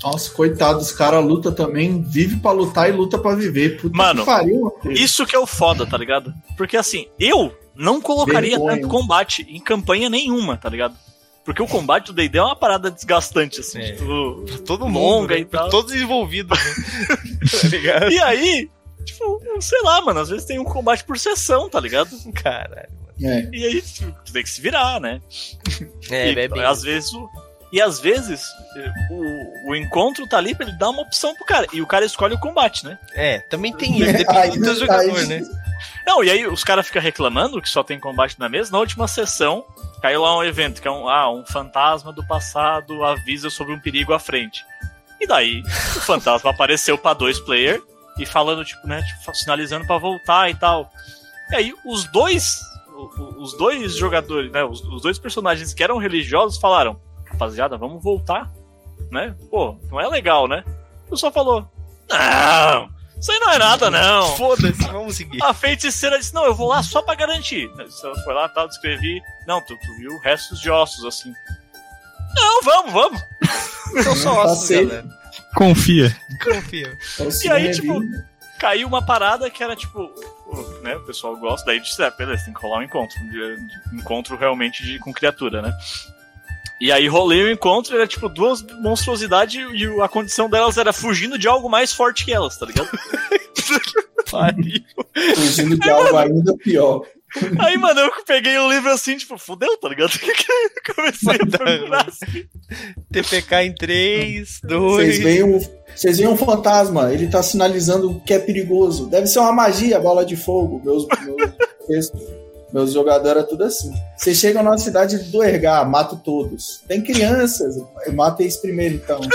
Nossa, coitado, os caras luta também, vive pra lutar e luta pra viver. Puta Mano, que pariu. Isso que é o foda, tá ligado? Porque assim, eu não colocaria Vergonha. tanto combate em campanha nenhuma, tá ligado? Porque o combate do D&D é uma parada desgastante, assim, É. tipo, Todo mundo, longa né? e tal. todos envolvidos, né? tá ligado? E aí, tipo, sei lá, mano, às vezes tem um combate por sessão, tá ligado? Caralho. É. E aí, tipo, tu tem que se virar, né? É, e, é bem... às vezes o... E às vezes o, o encontro tá ali pra ele dar uma opção pro cara. E o cara escolhe o combate, né? É, também tem isso, depende Aí- do jogador, né? Não, e aí os caras ficam reclamando que só tem combate na mesa. Na última sessão, caiu lá um evento que é um, ah, um fantasma do passado avisa sobre um perigo à frente. E daí, o fantasma apareceu pra dois player e falando, tipo, né, tipo, sinalizando pra voltar e tal. E aí, os dois, os dois jogadores, né, os, os dois personagens que eram religiosos falaram: rapaziada, vamos voltar, né? Pô, não é legal, né? O só falou: não, isso aí não é nada, não. Foda-se, vamos seguir. A feiticeira disse: Não, eu vou lá só pra garantir. Ela foi lá, tal, descrevi. Não, tu, tu viu restos de ossos assim. Não, vamos, vamos. São só ossos, galera. Confia. Confia. Então, E aí, tipo, Caiu uma parada que era tipo. Né, o pessoal gosta, daí disse: é, beleza, tem que rolar um encontro. de- encontro realmente de- com criatura, né? E aí rolei o encontro, era tipo duas monstruosidades e a condição delas era fugindo de algo mais forte que elas, tá ligado? Fugindo de algo ainda pior. Aí, mano, eu peguei o livro assim, tipo, fudeu, tá ligado? Comecei a procurar assim. TPK em 3, 2. Vocês veem, um, vocês veem um fantasma, ele tá sinalizando que é perigoso. Deve ser uma magia, bola de fogo. Meus, meus, meus jogadores é tudo assim. Vocês chegam na cidade do Ergar, mato todos. Tem crianças, mata eles primeiro, então.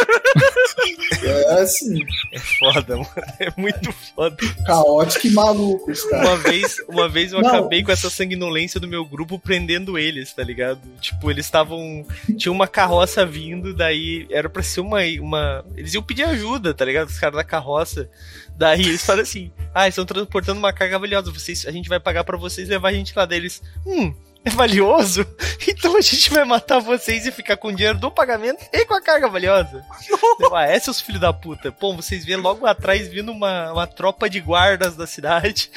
É assim, É foda, mano. É muito foda. caótico e malucos, cara. Uma vez, uma vez eu Não. acabei com essa sanguinolência do meu grupo prendendo eles, tá ligado? Tipo, eles estavam. Tinha uma carroça vindo, daí era pra ser uma, uma. Eles iam pedir ajuda, tá ligado? Os caras da carroça. Daí eles falaram assim: Ah, estão transportando uma carga valiosa. Vocês, a gente vai pagar pra vocês levar a gente lá deles. Hum. É valioso? Então a gente vai matar vocês e ficar com o dinheiro do pagamento e com a carga valiosa. Eu, ah, é seus filhos da puta. Pô, vocês vê logo atrás vindo uma, uma tropa de guardas da cidade.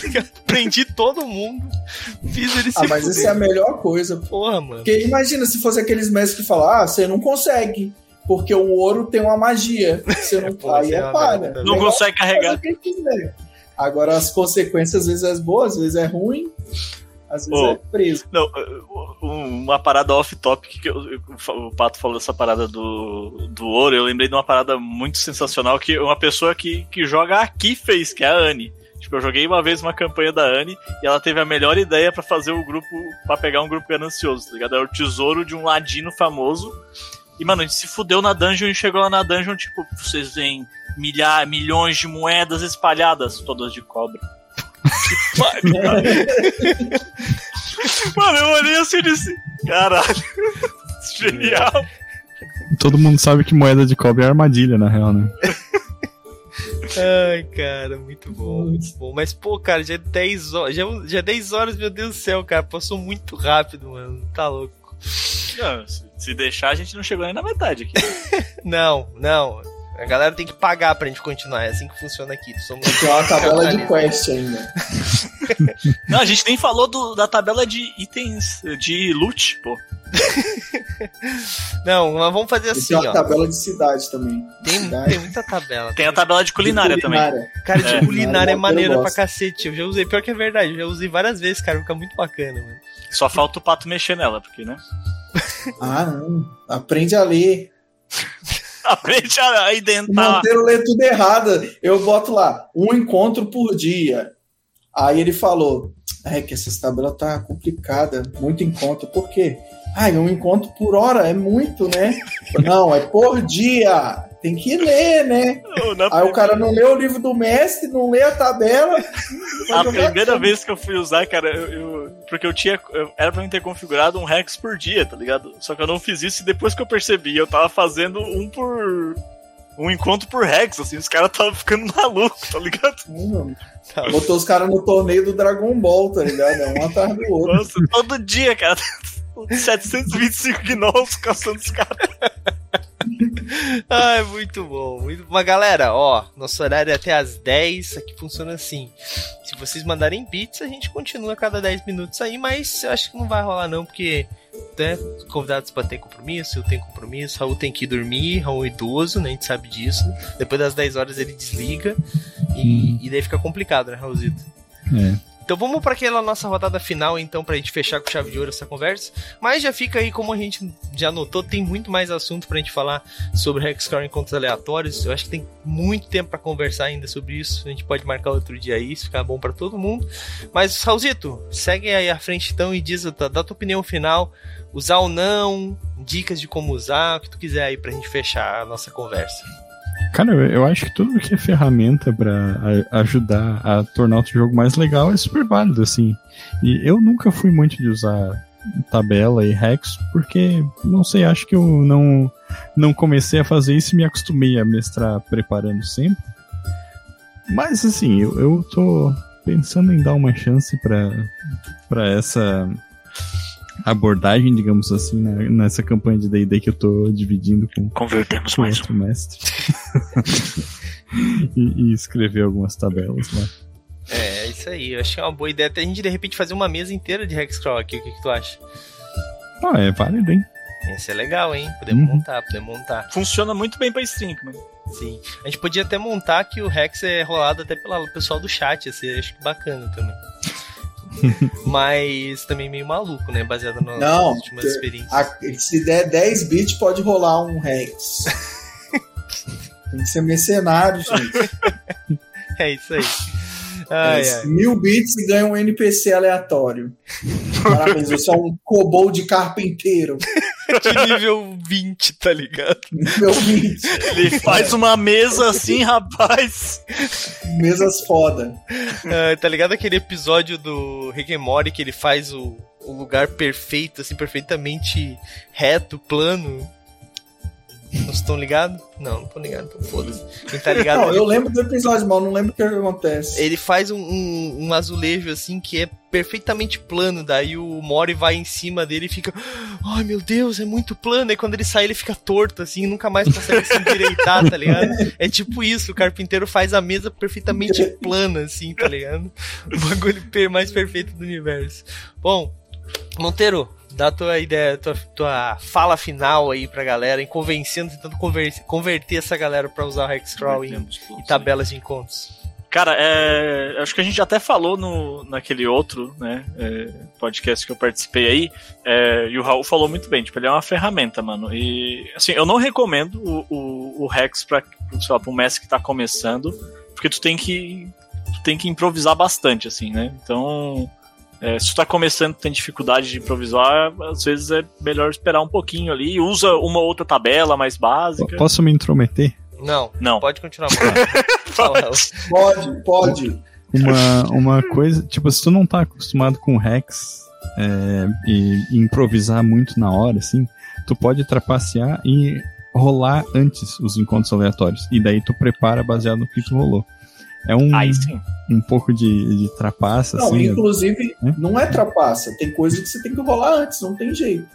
Prendi todo mundo. Fiz eles Ah, se mas isso é a melhor coisa. Porra, mano. Porque imagina se fosse aqueles mestres que falam, ah, você não consegue, porque o ouro tem uma magia. Você não Pô, isso é é palha. Não Legal consegue carregar. Agora as consequências às vezes é boas, às vezes é ruim, às vezes Ô. é preso. Não, uma parada off-topic que eu, eu, o Pato falou dessa parada do, do ouro. Eu lembrei de uma parada muito sensacional que uma pessoa que, que joga aqui fez, que é a Anne. Tipo, eu joguei uma vez uma campanha da Anne e ela teve a melhor ideia para fazer o grupo, para pegar um grupo ganancioso, tá ligado? Era o tesouro de um ladino famoso. E, mano, a gente se fudeu na dungeon e chegou lá na dungeon, tipo, vocês veem milhar, milhões de moedas espalhadas, todas de cobre. que pariu. mano, eu olhei assim e disse, caralho, genial. Todo mundo sabe que moeda de cobre é armadilha, na real, né? Ai, cara, muito bom, muito bom. Mas, pô, cara, já é 10 horas. Já, já é 10 horas, meu Deus do céu, cara. Passou muito rápido, mano. Tá louco. Não, se deixar, a gente não chegou nem na metade aqui. não, não. A galera tem que pagar pra gente continuar. É assim que funciona aqui. Somos tem uma tabela de quest ainda. Não, a gente nem falou do, da tabela de itens de loot, pô. Não, mas vamos fazer assim, tem ó. Tem tabela de cidade também. Tem, cidade. tem muita tabela. Tem a tabela de culinária, de culinária. também. Cara, de é. culinária é maneira pra cacete. Eu já usei, pior que é verdade, eu já usei várias vezes, cara. Fica muito bacana, mano. Só falta o pato mexer nela, porque, né? Ah, não. Aprende a ler. Aprende a identar. O Monteiro lê tudo errado. Eu boto lá, um encontro por dia. Aí ele falou, é que essa tabela tá complicada, muito encontro. Por quê? Ah, um encontro por hora é muito, né? Não, é por dia. Tem que ler, né? Não, Aí o cara não lê o livro do mestre, não lê a tabela. A primeira vez que eu fui usar, cara, eu, eu porque eu tinha. Eu, era pra mim ter configurado um Rex por dia, tá ligado? Só que eu não fiz isso e depois que eu percebi, eu tava fazendo um por. Um encontro por Rex, assim, os caras estavam ficando malucos, tá ligado? Hum. Botou os caras no torneio do Dragon Ball, tá ligado? É um atrás do outro. Nossa, todo dia, cara. 725 gnolls caçando os caras. Ai, muito bom. Muito... Mas galera, ó, nosso horário é até às 10. Aqui funciona assim. Se vocês mandarem bits, a gente continua a cada 10 minutos aí, mas eu acho que não vai rolar não, porque né, convidados para ter compromisso, eu tenho compromisso, Raul tem que dormir, Raul é idoso, né? A gente sabe disso. Depois das 10 horas ele desliga e, hum. e daí fica complicado, né, Raulzito? É. Então vamos para aquela nossa rodada final, então, pra gente fechar com chave de ouro essa conversa. Mas já fica aí, como a gente já notou, tem muito mais assunto pra gente falar sobre Hexcore encontros aleatórios. Eu acho que tem muito tempo para conversar ainda sobre isso. A gente pode marcar outro dia aí, se ficar bom para todo mundo. Mas, Raulzito, segue aí à frente então e diz, dá tua opinião final. Usar ou não, dicas de como usar, o que tu quiser aí pra gente fechar a nossa conversa. Cara, eu acho que tudo que é ferramenta para ajudar a tornar o jogo mais legal é super válido, assim. E eu nunca fui muito de usar tabela e hacks, porque, não sei, acho que eu não, não comecei a fazer isso e me acostumei a mestrar preparando sempre. Mas, assim, eu, eu tô pensando em dar uma chance para essa abordagem, digamos assim, né, nessa campanha de D&D que eu tô dividindo com convertemos com mais outro um. mestre e, e, escrever algumas tabelas lá. É, isso aí. Eu acho que é uma boa ideia até a gente de repente fazer uma mesa inteira de Hexcrawl aqui. O que, que tu acha? Ah, é válido, hein? Isso é legal, hein? Podemos uhum. montar, podemos montar. Funciona muito bem pra stream, mano. Sim. A gente podia até montar que o Rex é rolado até pelo pessoal do chat, assim, acho que bacana também. mas também meio maluco, né? Baseado nas Não, últimas experiências. A, se der 10 bits, pode rolar um Rex. Tem que ser mercenário, gente. é isso aí. Ai, ai. Mil bits e ganha um NPC aleatório. Parabéns, você é um kobold carpinteiro. De nível 20, tá ligado? Nível 20. Ele faz uma mesa assim, rapaz. Mesas foda. Uh, tá ligado aquele episódio do Rick and Morty que ele faz o, o lugar perfeito, assim, perfeitamente reto, plano? Vocês estão ligados? Não, não estão ligados, então foda-se. Quem tá ligado. Não, ele... eu lembro do episódio, mas não lembro o que acontece. Ele faz um, um, um, azulejo assim que é perfeitamente plano, daí o Mori vai em cima dele e fica. Ai meu Deus, é muito plano. E quando ele sai, ele fica torto, assim, nunca mais consegue se endireitar, tá ligado? É tipo isso, o carpinteiro faz a mesa perfeitamente plana, assim, tá ligado? O bagulho mais perfeito do universo. Bom, Monteiro, dá tua ideia, tua, tua fala final aí pra galera, em convencendo, tentando converter, converter essa galera pra usar o Hexcrawl em, em tabelas de encontros. Cara, é, acho que a gente até falou no, naquele outro né, é, podcast que eu participei aí, é, e o Raul falou muito bem, tipo, ele é uma ferramenta, mano. E, assim, eu não recomendo o, o, o Rex pra, sei lá, pra um mestre que tá começando, porque tu tem que, tu tem que improvisar bastante, assim, né? Então, é, se tu tá começando tem dificuldade de improvisar, às vezes é melhor esperar um pouquinho ali, usa uma outra tabela mais básica. Posso me intrometer? Não, Não. pode continuar. Raul. Pode, pode. Uma, uma coisa, tipo, se tu não tá acostumado com Rex é, e, e improvisar muito na hora, assim, tu pode trapacear e rolar antes os encontros aleatórios. E daí tu prepara baseado no que tu rolou. É um, Aí sim. um pouco de, de trapaça, Não, assim. inclusive, né? não é trapaça. Tem coisa que você tem que rolar antes, não tem jeito.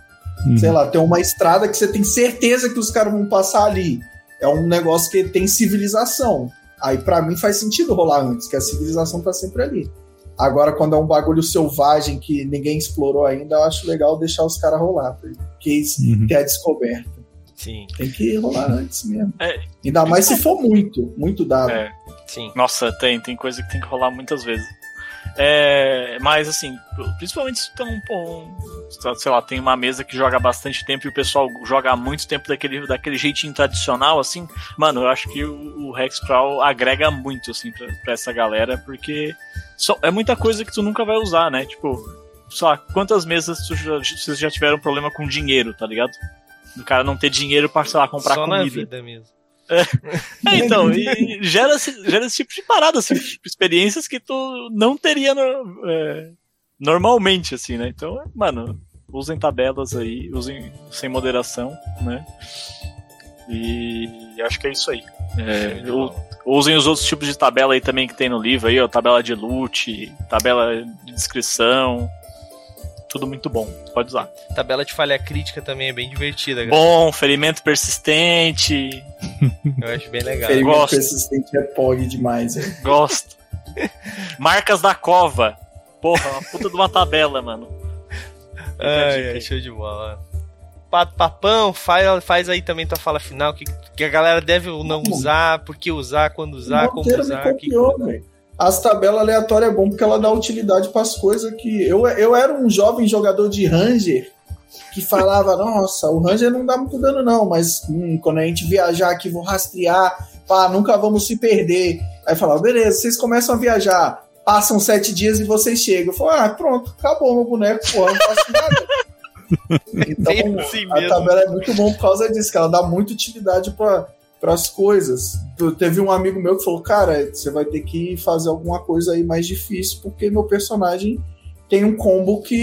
Uhum. Sei lá, tem uma estrada que você tem certeza que os caras vão passar ali. É um negócio que tem civilização. Aí pra mim faz sentido rolar antes, que a civilização tá sempre ali. Agora, quando é um bagulho selvagem que ninguém explorou ainda, eu acho legal deixar os caras rolar, porque Uhum. que é descoberta. Sim, Tem que rolar antes mesmo. É. Ainda mais se for muito, muito dado. É. sim. Nossa, tem, tem coisa que tem que rolar muitas vezes. É, mas assim, principalmente se tem um, um- sei lá, tem uma mesa que joga bastante tempo e o pessoal joga há muito tempo daquele, daquele jeitinho tradicional, assim, mano, eu acho que o, o Hexcrawl agrega muito, assim, pra, pra essa galera, porque só, é muita coisa que tu nunca vai usar, né? Tipo, sei lá, quantas mesas tu já, vocês já tiveram problema com dinheiro, tá ligado? Do cara não ter dinheiro pra, sei lá, comprar Só na comida. vida mesmo. É, então, e gera, esse- gera esse tipo de parada, assim, tipo, experiências que tu não teria no- é, normalmente, assim, né? Então, mano, usem tabelas aí, usem sem moderação, né? E acho que é isso aí. É, u- usem os outros tipos de tabela aí também que tem no livro aí, ó, tabela de loot, tabela de descrição, tudo muito bom, pode usar. Tabela de falha crítica também é bem divertida, cara. Bom, ferimento persistente, Eu acho bem legal. Experimento gosto. persistente é POG demais. Gosto. Marcas da cova. Porra, uma puta de uma tabela, mano. Ai, ai, show de bola. Papão, faz, faz aí também tua fala final, que, que a galera deve ou não Vamos. usar, por que usar, quando usar, o como usar. Que... copiou, velho. As tabelas aleatórias é bom porque ela dá utilidade para as coisas que. Eu, eu era um jovem jogador de Ranger que falava: Nossa, o Ranger não dá muito dano, não, mas hum, quando a gente viajar aqui, vou rastrear, pá, nunca vamos se perder. Aí falava: Beleza, vocês começam a viajar, passam sete dias e vocês chegam. Eu falava: Ah, pronto, acabou meu boneco, porra, não faço nada. Então, assim a tabela é muito bom por causa disso, que ela dá muita utilidade para as coisas. Teve um amigo meu que falou: Cara, você vai ter que fazer alguma coisa aí mais difícil, porque meu personagem tem um combo que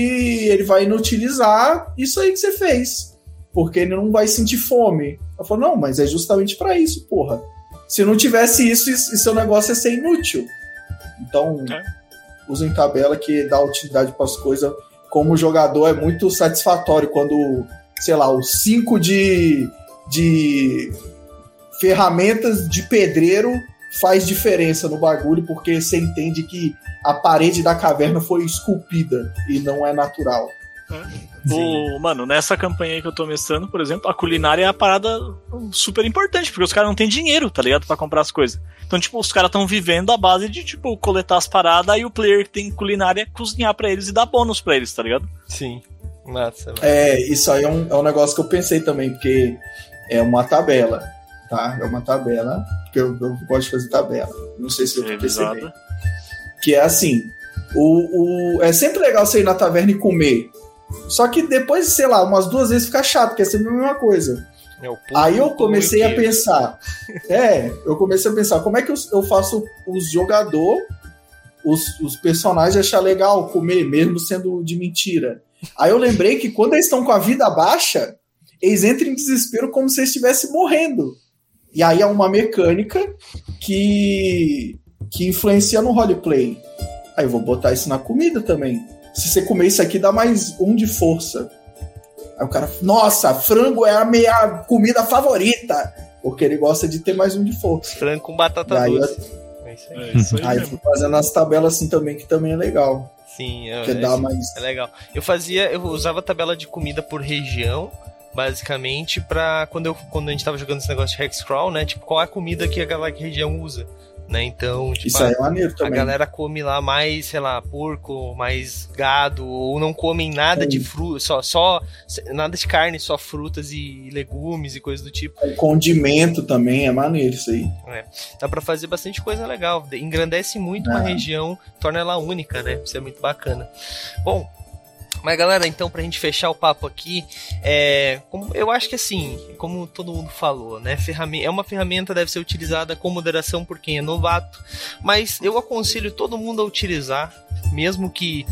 ele vai inutilizar isso aí que você fez, porque ele não vai sentir fome. Eu falei: Não, mas é justamente para isso, porra. Se não tivesse isso, isso- seu negócio ia ser inútil. Então, É. usem tabela que dá utilidade para as coisas. Como jogador, é muito satisfatório quando, sei lá, os cinco de, de ferramentas de pedreiro faz diferença no bagulho, porque você entende que a parede da caverna foi esculpida e não é natural. O, mano, nessa campanha aí que eu tô mestrando, por exemplo, a culinária é a parada super importante, porque os caras não têm dinheiro, tá ligado? Pra comprar as coisas. Então, tipo, os caras estão vivendo a base de, tipo, coletar as paradas e o player que tem culinária cozinhar pra eles e dar bônus pra eles, tá ligado? Sim. Mano. É, isso aí é um, é um negócio que eu pensei também, porque é uma tabela, tá? É uma tabela, porque eu, eu gosto de fazer tabela. Não sei se eu tô percebendo. Revisada. Que é assim: o, o, é sempre legal você ir na taverna e comer. Só que depois, sei lá, umas duas vezes fica chato, porque é sempre a mesma coisa. É Aí eu comecei a pensar. É, eu comecei a pensar, como é que eu, eu faço os jogador, os, os personagens achar legal comer, mesmo sendo de mentira. Aí eu lembrei que quando eles estão com a vida baixa, eles entram em desespero como se eles estivessem morrendo. E aí é uma mecânica que, que influencia no roleplay. Aí eu vou botar isso na comida também. Se você comer isso aqui, dá mais um de força. Aí o cara, nossa, frango é a minha comida favorita. Porque ele gosta de ter mais um de força. Frango com batata aí, doce. É isso aí. É isso aí Aí eu fui fazendo as tabelas assim também, que também é legal. Sim, é, é, mais. é legal. Eu fazia, eu usava a tabela de comida por região, basicamente, pra quando, eu, quando a gente tava jogando esse negócio de Hexcrawl, né? Tipo, qual é a comida que aquela região usa. né? Então, tipo, Isso aí é maneiro a também. galera come lá mais, sei lá, porco, mais gado, ou não comem nada de fruta, só, só nada de carne, só frutas e legumes e coisas do tipo. O condimento também é maneiro isso aí. Dá pra fazer bastante coisa legal. Engrandece muito uma É. região, torna ela única, né? Isso é muito bacana. Bom, mas galera, então pra gente fechar o papo aqui, é, como- eu acho que assim, como todo mundo falou, né? Ferramenta, é uma ferramenta deve ser utilizada com moderação por quem é novato, mas eu aconselho todo mundo a utilizar, mesmo que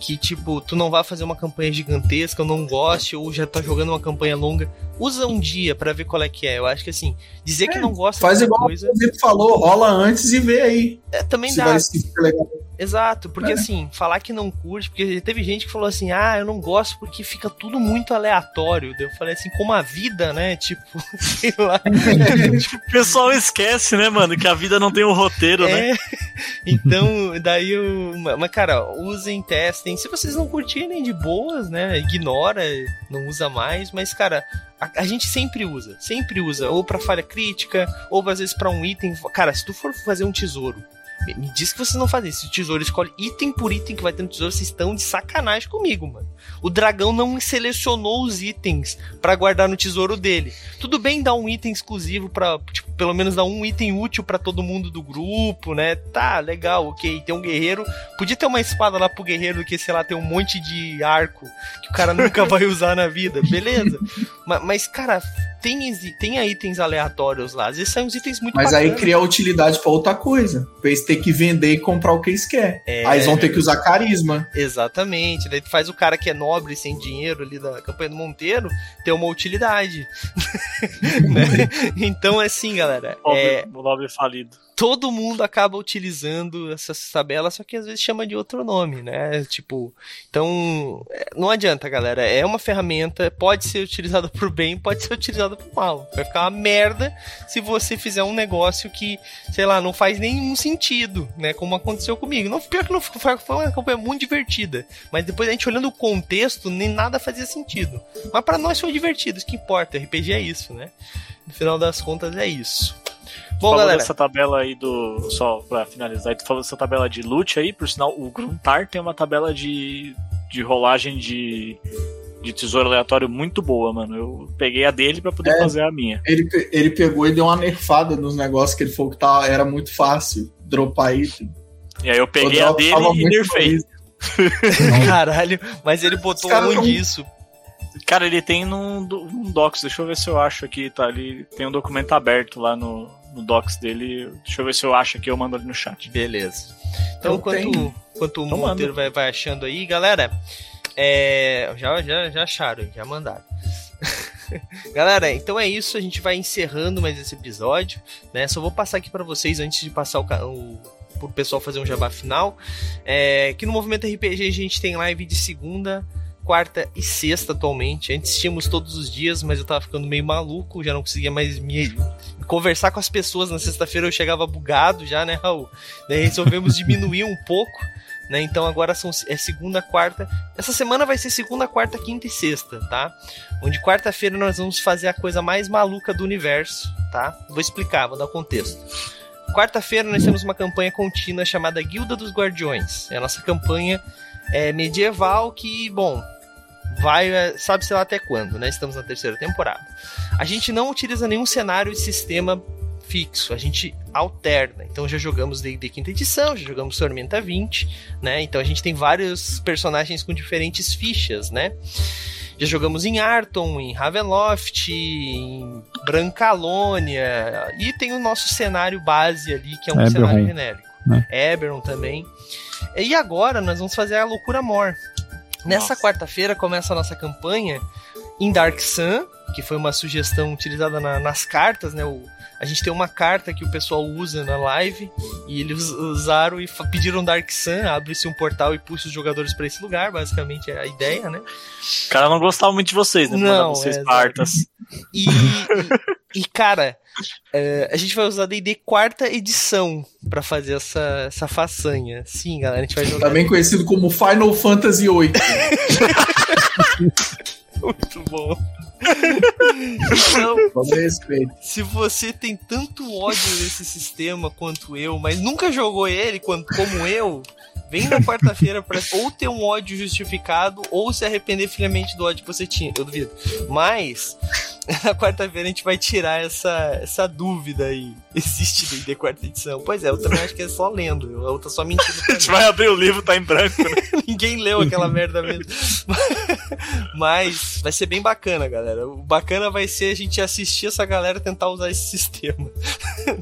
que tipo tu não vá fazer uma campanha gigantesca, ou não goste ou já tá jogando uma campanha longa, usa um dia pra ver qual é que é. Eu acho que assim, dizer que É, não gosta Faz igual coisa falou, rola antes e vê aí. é, também Se dá. vai se fica legal. Exato, porque É. assim, falar que não curte, porque teve gente que falou assim, ah, eu não gosto porque fica tudo muito aleatório. Eu falei assim, como a vida, né? Tipo, sei lá. O pessoal esquece, né, mano, que a vida não tem um roteiro, né? É. Então, daí eu. Mas, cara, usem, testem. Se vocês não curtirem de boas, né? Ignora, não usa mais. Mas, cara, a, a gente sempre usa. Sempre usa. Ou pra falha crítica, ou às vezes pra um item. Cara, se tu for fazer um tesouro. Me me diz que vocês não fazem isso. O tesouro escolhe item por item que vai ter no tesouro. Vocês estão de sacanagem comigo, mano. O dragão não selecionou os itens pra guardar no tesouro dele. Tudo bem dar um item exclusivo para tipo, pelo menos dar um item útil pra todo mundo do grupo, né? Tá, legal, ok. Tem um guerreiro. Podia ter uma espada lá pro guerreiro que, sei lá, tem um monte de arco que o cara nunca vai usar na vida. Beleza. mas, mas, cara, tem, tem itens aleatórios lá. Às vezes saem uns itens muito Mas aí bacanas. cria utilidade pra outra coisa. Pra eles ter que vender e comprar o que eles querem. É. Aí eles vão ter que usar carisma. Exatamente. Daí tu faz o cara que é nobre sem dinheiro ali da campanha do Monteiro ter uma utilidade. Né? Então, assim, galera. Pobre, É, O nobre falido. Todo mundo acaba utilizando essas tabelas, só que às vezes chama de outro nome, né? Tipo, então é, não adianta, galera. É uma ferramenta, pode ser utilizada por bem, pode ser utilizada por mal. Vai ficar uma merda se você fizer um negócio que, sei lá, não faz nenhum sentido, né? Como aconteceu comigo. Não, pior que não foi, uma campanha muito divertida, mas depois a gente olhando o contexto, nem nada fazia sentido. Mas pra nós foi divertido, isso que importa. RPG é isso, né? No final das contas é isso. Bom, falou galera. dessa tabela aí do. Só pra finalizar, tu falou dessa tabela de loot aí, por sinal, o Gruntar tem uma tabela de, de rolagem de, de tesouro aleatório muito boa, mano. Eu peguei a dele pra poder É. fazer a minha. Ele, ele pegou e deu uma nerfada nos negócios que ele falou que tá, era muito fácil dropar item. E aí eu peguei a drop dele e nerfei. Caralho, mas ele botou um tão- disso. Cara, ele tem num, num Docs, deixa eu ver se eu acho aqui, tá? Ele tem um documento aberto lá no, no Docs dele. Deixa eu ver se eu acho aqui, eu mando ali no chat. Beleza. Então, Eu enquanto, tenho. enquanto o Então Monteiro vai, vai achando aí, galera, é, já, já, já acharam, já mandaram. Galera, então é isso, a gente vai encerrando mais esse episódio, né? Só vou passar aqui pra vocês antes de passar o, o pro pessoal fazer um jabá final, é, que no Movimento RPG a gente tem live de segunda, quarta e sexta atualmente. Antes tínhamos todos os dias, mas eu tava ficando meio maluco, já não conseguia mais me conversar com as pessoas. Na sexta-feira eu chegava bugado já, né, Raul? Daí resolvemos diminuir um pouco, né? Então agora são é segunda, quarta. Essa semana vai ser segunda, quarta, quinta e sexta, tá? Onde quarta-feira nós vamos fazer a coisa mais maluca do universo, tá? Vou explicar, vou dar contexto. Quarta-feira nós temos uma campanha contínua chamada Guilda dos Guardiões. É a nossa campanha é, medieval que, bom, vai, é, sabe-se lá até quando, né? Estamos na terceira temporada. A gente não utiliza nenhum cenário de sistema fixo, a gente alterna. Então já jogamos D&D quinta edição, já jogamos Tormenta 20, né? Então a gente tem vários personagens com diferentes fichas, né? Já jogamos em Arton, em Ravenloft, em Brancalônia, e tem o nosso cenário base ali, que é um Eberron, cenário genérico. né? Eberron também. E agora nós vamos fazer a Loucura Mor. Nessa quarta-feira começa a nossa campanha em Dark Sun, que foi uma sugestão utilizada na- nas cartas, né? O- a gente tem uma carta que o pessoal usa na live e eles usaram e pediram Dark Sun, abre-se um portal e puxa os jogadores para esse lugar, basicamente é a ideia, né? O cara não gostava muito de vocês, né? Não, vocês é, partas. E, e, cara, é, a gente vai usar D&D quarta edição pra fazer essa, essa façanha. Sim, galera, a gente vai jogar Também conhecido como Final Fantasy VIII. Muito bom. Então, se você tem tanto ódio desse sistema quanto eu, mas nunca jogou ele como eu, vem na quarta-feira pra ou ter um ódio justificado ou se arrepender friamente do ódio que você tinha. Eu duvido. Mas, na quarta-feira a gente vai tirar essa, essa dúvida aí. Existe D&D quarta edição? Pois é, eu também acho que é só lendo. A outra só mentindo A gente mim. vai abrir o livro, tá em branco, né? Ninguém leu aquela merda mesmo. Mas vai ser bem bacana, galera. O bacana vai ser a gente assistir essa galera tentar usar esse sistema.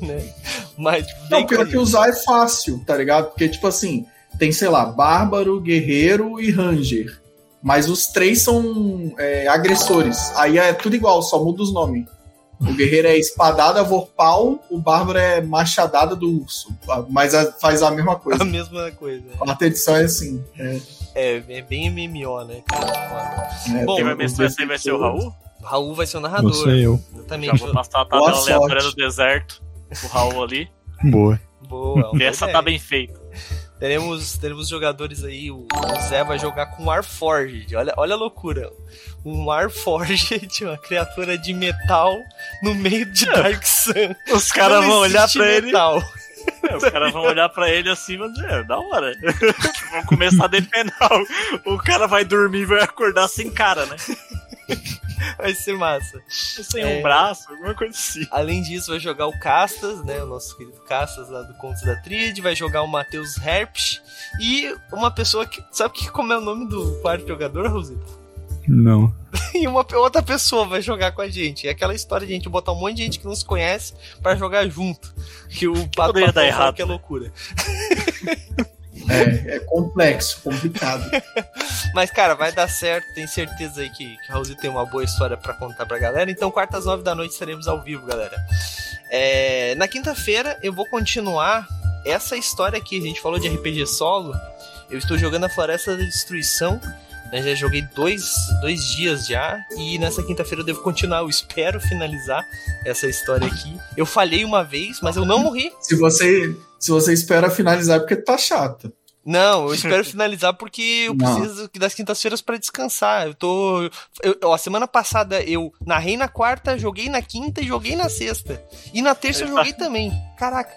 né? Mas Não, com a pior que usar é fácil, tá ligado? Porque, tipo assim, tem, sei lá, Bárbaro, Guerreiro e Ranger. Mas os três são é, agressores. Aí é tudo igual, só muda os nomes. O guerreiro é espadada vorpal, o bárbaro é machadada do urso. Mas a- faz a mesma coisa. a mesma coisa. A quarta edição é assim. É, É, é bem MMO, né, cara? é, Bom, Quem vai mestrar esse aí vai ser o Raul? O Raul vai ser o Você narrador. e eu. Já Exatamente. vou passar a tabela aleatória do deserto. O Raul ali. Boa. Boa. E essa tá bem feita. Teremos, teremos jogadores aí. O, o Zé vai jogar com Warforged. Olha, olha a loucura. Um Warforged, uma criatura de metal no meio de Dark Sun. Os caras vão olhar pra ele. metal. É, Os caras vão olhar pra ele assim e vão dizer, é, da hora. vão começar a depenar. O, o cara vai dormir e vai acordar sem cara, né? Vai ser massa. Sem É. um braço, alguma coisa assim. Além disso, vai jogar o Castas, né? O nosso querido Castas lá do Contos da Tríade. Vai jogar o Matheus Herpes. E uma pessoa que. Sabe que, como é o nome do quarto jogador, Rosita? Não. E uma outra pessoa vai jogar com a gente. É aquela história de a gente botar um monte de gente que não se conhece pra jogar junto. Que o Pato Poderia dar Papão errado, que é né? loucura. É, é complexo, complicado. Mas, cara, vai dar certo. Tenho certeza aí que, que o Raulzito tem uma boa história pra contar pra galera. Então, quarta às nove da noite estaremos ao vivo, galera. É, na quinta-feira eu vou continuar essa história aqui. A gente falou de RPG solo. Eu estou jogando a Floresta da Destruição. né? Já joguei dois, dois dias já. E nessa quinta-feira eu devo continuar. Eu espero finalizar essa história aqui. Eu falhei uma vez, mas eu não morri. Se você, se você espera finalizar, é porque tá chato. Não, eu espero finalizar porque eu Não. preciso das quintas-feiras pra descansar. Eu tô. Eu, ó, semana passada eu narrei na quarta, joguei na quinta e joguei na sexta. E na terça eu joguei também. Caraca.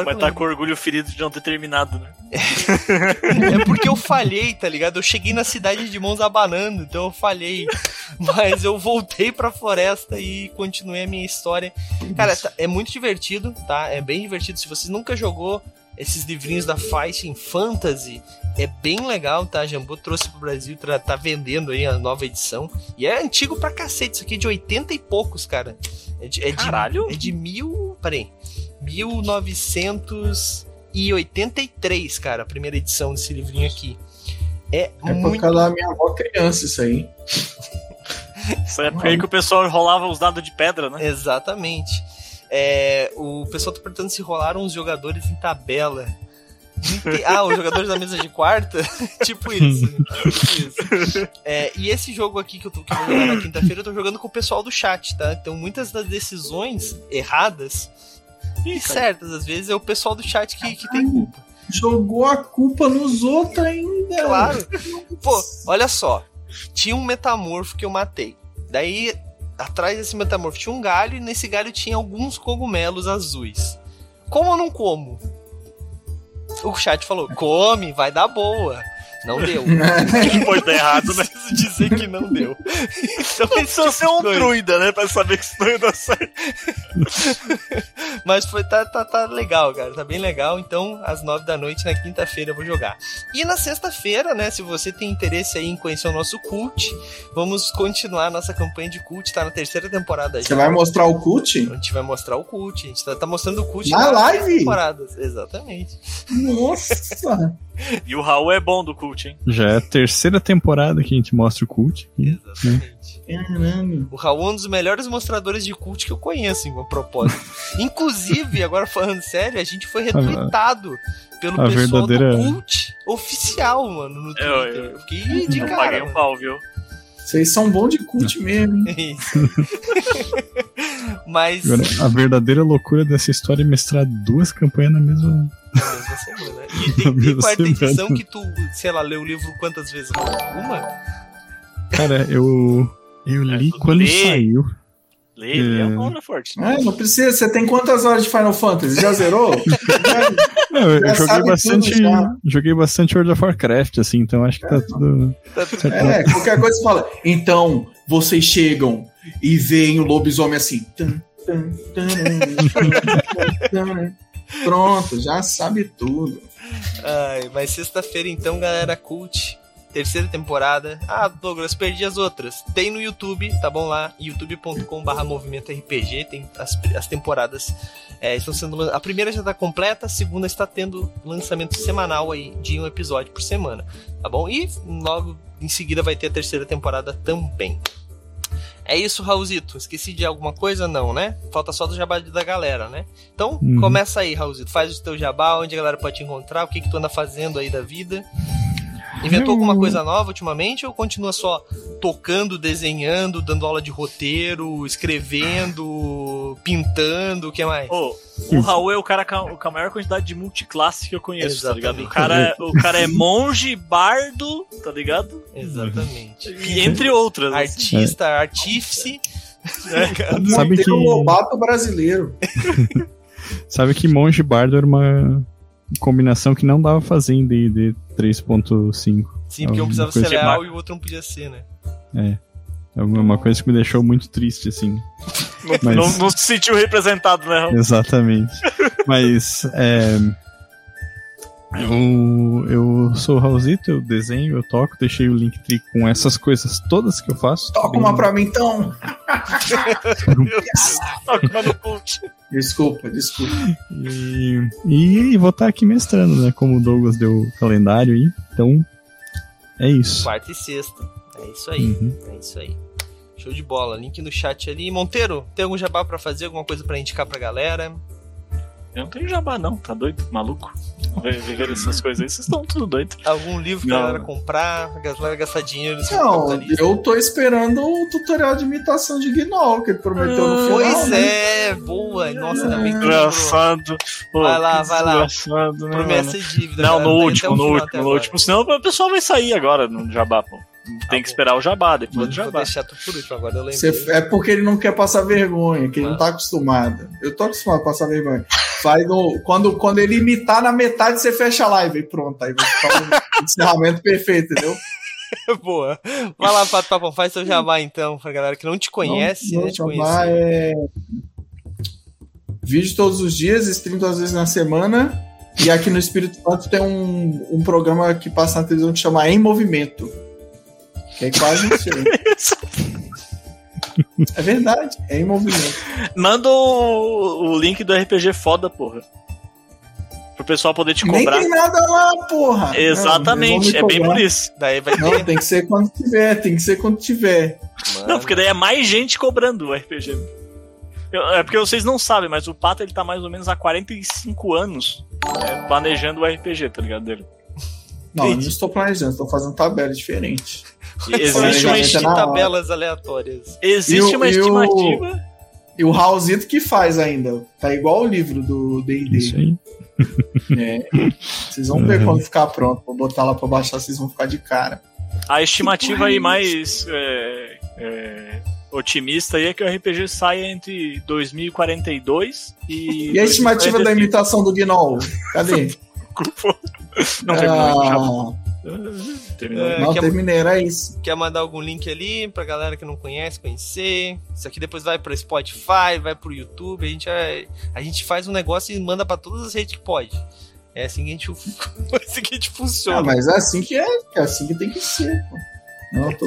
Agora estar lembro. com orgulho ferido de não ter terminado, né? É porque eu falhei, tá ligado? Eu cheguei na cidade de mãos abanando, então eu falhei. Mas eu voltei pra floresta e continuei a minha história. Cara, tá- é muito divertido, tá? É bem divertido. Se vocês nunca jogou esses livrinhos da Fighting Fantasy, é bem legal, tá? Jambô trouxe pro Brasil, tá, tá vendendo aí a nova edição. E é antigo pra cacete, isso aqui é de 80 e poucos, cara. É de, é de, Caralho! é de mil. Peraí. 1983, cara, a primeira edição desse livrinho aqui. É, É muito. por causa da minha avó criança, isso aí. Essa época aí que o pessoal rolava os dados de pedra, né? Exatamente. É, o pessoal tá perguntando se rolaram os jogadores em tabela. Ah, os jogadores da mesa de quarta? tipo isso. tipo isso. É, e esse jogo aqui que eu, tô, que eu vou jogar na quinta-feira, eu tô jogando com o pessoal do chat, tá? Então muitas das decisões erradas e certas, às vezes, é o pessoal do chat que, que tem culpa. Jogou a culpa nos outros ainda. Claro. Pô, olha só. Tinha um metamorfo que eu matei. Daí, atrás desse metamorfo tinha um galho e nesse galho tinha alguns cogumelos azuis. Como eu não como? O chat falou: come, vai dar boa. Não deu. Pode dar errado? Preciso dizer que não deu. Então, Não precisa tipo ser um coisa. druida, né? Pra saber que isso não ia dar certo. Mas foi, tá, tá, tá legal, cara. Tá bem legal. Então, às nove da noite, na quinta-feira, eu vou jogar. E na sexta-feira, né? Se você tem interesse aí em conhecer o nosso cult, vamos continuar a nossa campanha de cult. Tá na terceira temporada Você já. vai mostrar o cult? A gente vai mostrar o cult. A gente tá, tá mostrando o cult Na nas live? temporadas. Exatamente. Nossa! E o Raul é bom do cult, hein? Já é a terceira temporada que a gente mostra o cult. Exatamente. Caramba. O Raul é um dos melhores mostradores de cult que eu conheço, em propósito. Inclusive, agora falando sério, a gente foi retweetado pelo a pessoal verdadeira- do cult oficial, mano, no Twitter. Eu- Eu, eu- fiquei de Eu cara. paguei um pau, viu? Vocês são bons de cult mesmo, hein? É isso. Mas. Agora, a verdadeira loucura dessa história é mestrar duas campanhas na mesma. na mesma semana. E tem, tem quarta semana. edição que tu, sei lá, leu o livro quantas vezes? Uma? Cara, eu. Eu li É, quando lê. saiu. Lê, lê é É. uma palavra forte. né? É, não precisa. Você tem quantas horas de Final Fantasy? Já zerou? Não, eu Já joguei bastante. tudo. Joguei bastante World of Warcraft, assim, então acho que tá tudo. certo. é, qualquer coisa você fala. Então, vocês chegam e veem o lobisomem assim. Pronto, já sabe tudo. Ai, mas sexta-feira então, galera, cult. Terceira temporada. Ah, Douglas, perdi as outras. Tem no YouTube, tá bom lá? youtube.com/barra movimento RPG. Tem as, as temporadas. é, estão sendo. A primeira já tá completa, a segunda está tendo lançamento semanal aí de um episódio por semana. Tá bom? E logo em seguida vai ter a terceira temporada também. É isso, Raulzito. Esqueci de alguma coisa? Não, né? Falta só do jabá da galera, né? Então, Uhum. começa aí, Raulzito. Faz o teu jabá, onde a galera pode te encontrar, o que, que tu anda fazendo aí da vida. Inventou alguma coisa nova ultimamente ou continua só tocando, desenhando, dando aula de roteiro, escrevendo, pintando, o que mais? Ô, o Raul é o cara com a- maior quantidade de multiclasse que eu conheço, tá ligado? O Exatamente. cara, é- o cara é monge, bardo, tá ligado? Exatamente. E entre outras. assim. Artista, artífice. Sabe Tem que- o Lobato brasileiro. Sabe que Monge Bardo era uma combinação que não dava pra fazer em DD 3.5. Sim, porque um precisava ser de leal e o outro não podia ser, né? É uma coisa que me deixou muito triste, assim. Não, Mas- não- não se sentiu representado, né? Exatamente. Mas é, eu, eu sou o Raulzito, eu desenho, eu toco, deixei o Linktree com essas coisas todas que eu faço. Toca uma pra mim então. Toca no. Desculpa, desculpa. E, e vou estar aqui mestrando, né? Como o Douglas deu o calendário aí. Então, é isso. Quarta e sexta. É isso aí. Uhum. É isso aí. Show de bola. Link no chat ali. Monteiro, tem algum jabá pra fazer? Alguma coisa pra indicar pra galera? Eu não tenho jabá, não, tá doido? Maluco? Ver, ver essas coisas aí, vocês estão tudo doido. Algum livro pra Não. galera comprar? A galera gastar dinheiro Não, eu tô esperando o tutorial de imitação de Gnoll que ele prometeu no final. Pois né? é, boa. Nossa, ainda bem que lembrou. Engraçado. Pô, Vai lá, que vai lá. né, Promessa mano? e dívida. Não, galera. no último, até o no último, no último. Senão o pessoal vai sair agora no jabá, pô. Tem que bom. esperar o jabá, depois do vou jabá. deixar tu por último agora, eu lembrei. Você- é porque ele não quer passar vergonha, que ele não tá acostumado. Eu tô acostumado a passar vergonha. Faz no, quando, quando ele imitar na metade, você fecha a live e pronto. Aí vai ficar o encerramento perfeito, entendeu? Boa. Vai lá, Pato Papão, faz seu jabá então, pra galera que não te conhece, Não- né? Te conhecer. é... Vídeo todos os dias, stream duas vezes na semana. E aqui no Espírito Santo tem um, um programa que passa na televisão que chama Em Movimento. Que é quase um filme. É verdade, é em movimento. Manda o, o link do RPG foda, porra. Pro pessoal poder te Nem cobrar. tem nada lá, porra. Exatamente, Não, é bem por isso. Daí vai cobrar. Não, tem que ser quando tiver, tem que ser quando tiver. Não, porque daí é mais gente cobrando o RPG. Eu- é porque vocês não sabem, mas o Pato ele tá mais ou menos há 45 anos né, planejando o RPG, tá ligado? Dele. Não, eu não estou planejando, estou fazendo tabela diferente. E existe uma, é hora. tabelas aleatórias. existe E o- uma e o- estimativa. E o Raulzito que faz ainda. Tá igual o livro do Isso D&D. aí. É. Vocês vão ver Uhum. quando ficar pronto. Vou botar lá pra baixar, vocês vão ficar de cara. A estimativa aí mais é, é, otimista aí é que o RPG saia entre 2042 e. E a estimativa da 2045. imitação do Gnoll? Cadê? Não terminou. já Ah, terminou. É, não quer- terminei, era isso. Quer mandar algum link ali pra galera que não conhece, conhecer? Isso aqui depois vai pro Spotify, vai pro YouTube. A gente, a gente faz um negócio e manda pra todas as redes que pode. É assim que a gente, é assim que a gente funciona. Ah, mas é assim que é, é assim que tem que ser. Pô. Não, eu tô.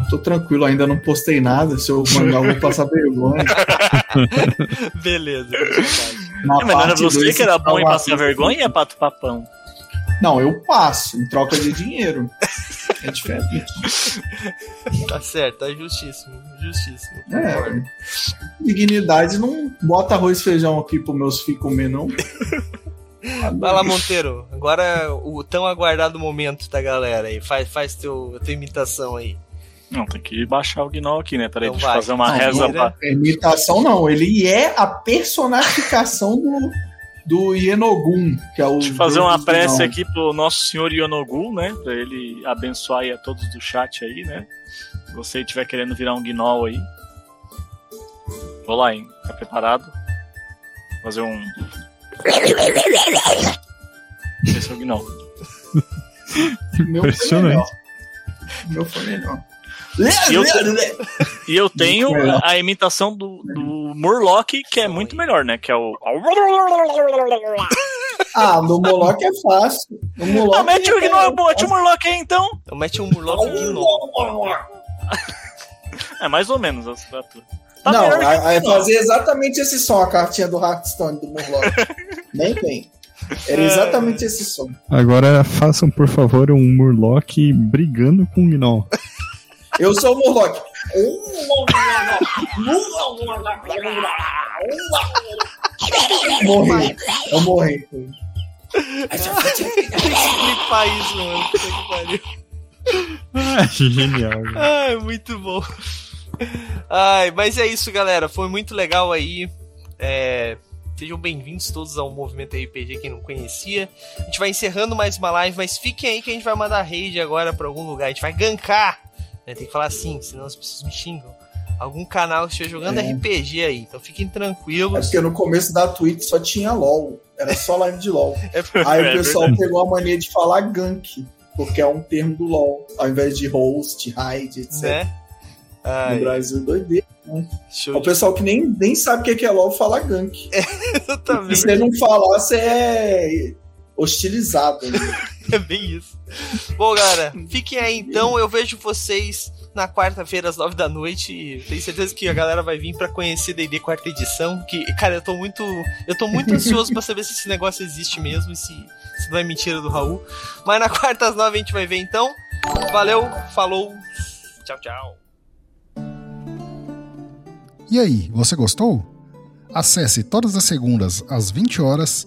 Eu tô tranquilo, ainda não postei nada. Se eu mandar, eu vou passar vergonha. Beleza. Na É, mas não era você dois, que era bom em passar vergonha, Pato Papão? Não, eu passo, em troca de dinheiro. É diferente. Tá certo, tá justíssimo. Justíssimo. É. Dignidade não bota arroz e feijão aqui pros meus filhos comer, não. Vai lá, Monteiro. Agora o tão aguardado momento da galera aí. Faz, faz teu, tua imitação aí. Não, tem que baixar o Gnol aqui, né? Peraí, Então deixa eu fazer uma Não, reza pra. É Imitação não, ele é a personificação do, do Yenogun, que é o. Deixa eu fazer uma prece aqui pro nosso senhor Yonogu, né? Pra ele abençoar aí a todos do chat aí, né? Se você estiver querendo virar um gnoll aí. Vou lá, hein? Tá preparado? Fazer um. Esse é o gnoll. Meu foi Impressionante. melhor. Meu foi melhor. E eu E eu tenho a, imitação do, do Murloc, que é muito melhor, né? Que é o. Ah, no Moloch é fácil. No Moloch Ah, mete o é gnoll, mete o Murloc aí então. Então mete um Murloc Gnoll. É mais ou menos a assinatura. Tá Não, é Gnoll. fazer exatamente esse som, a cartinha do Hearthstone do Murloc. Nem vem. Era É. exatamente esse som. Agora façam, por favor, um Murloc brigando com o Gnoll. Eu sou o Murloc. Morri. Eu morri. Clipar isso, mano. Puta que pariu. Ah, genial. Ai, muito bom. Ai, mas é isso, galera. Foi muito legal aí. É, Sejam bem-vindos todos ao Movimento RPG, quem não conhecia. A gente vai encerrando mais uma live, mas fiquem aí que a gente vai mandar raid agora pra algum lugar. A gente vai gankar. Né? Tem que falar assim, senão as pessoas me xingam. Algum canal esteja jogando É. RPG aí. Então fiquem É tranquilos. porque no começo da Twitch só tinha LOL. Era só live de LOL. É Aí É o pessoal verdade. pegou a mania de falar gank, porque é um termo do LOL, ao invés de host, raid, etc. né? No Ai, Brasil, doideira. show O de... pessoal que nem, nem sabe o que é LOL fala gank. Se Exatamente. você não falar, você é hostilizado. né? É bem isso. Bom, galera, fiquem aí então. Eu vejo vocês na quarta-feira às nove da noite. E tenho certeza que a galera vai vir pra conhecer D&D quarta edição. Que, cara, eu tô muito, eu tô muito ansioso pra saber se esse negócio existe mesmo e se, se não é mentira do Raul. Mas na quarta às nove a gente vai ver então. Valeu, falou, tchau, tchau. E aí, você gostou? Acesse todas as segundas às 20 horas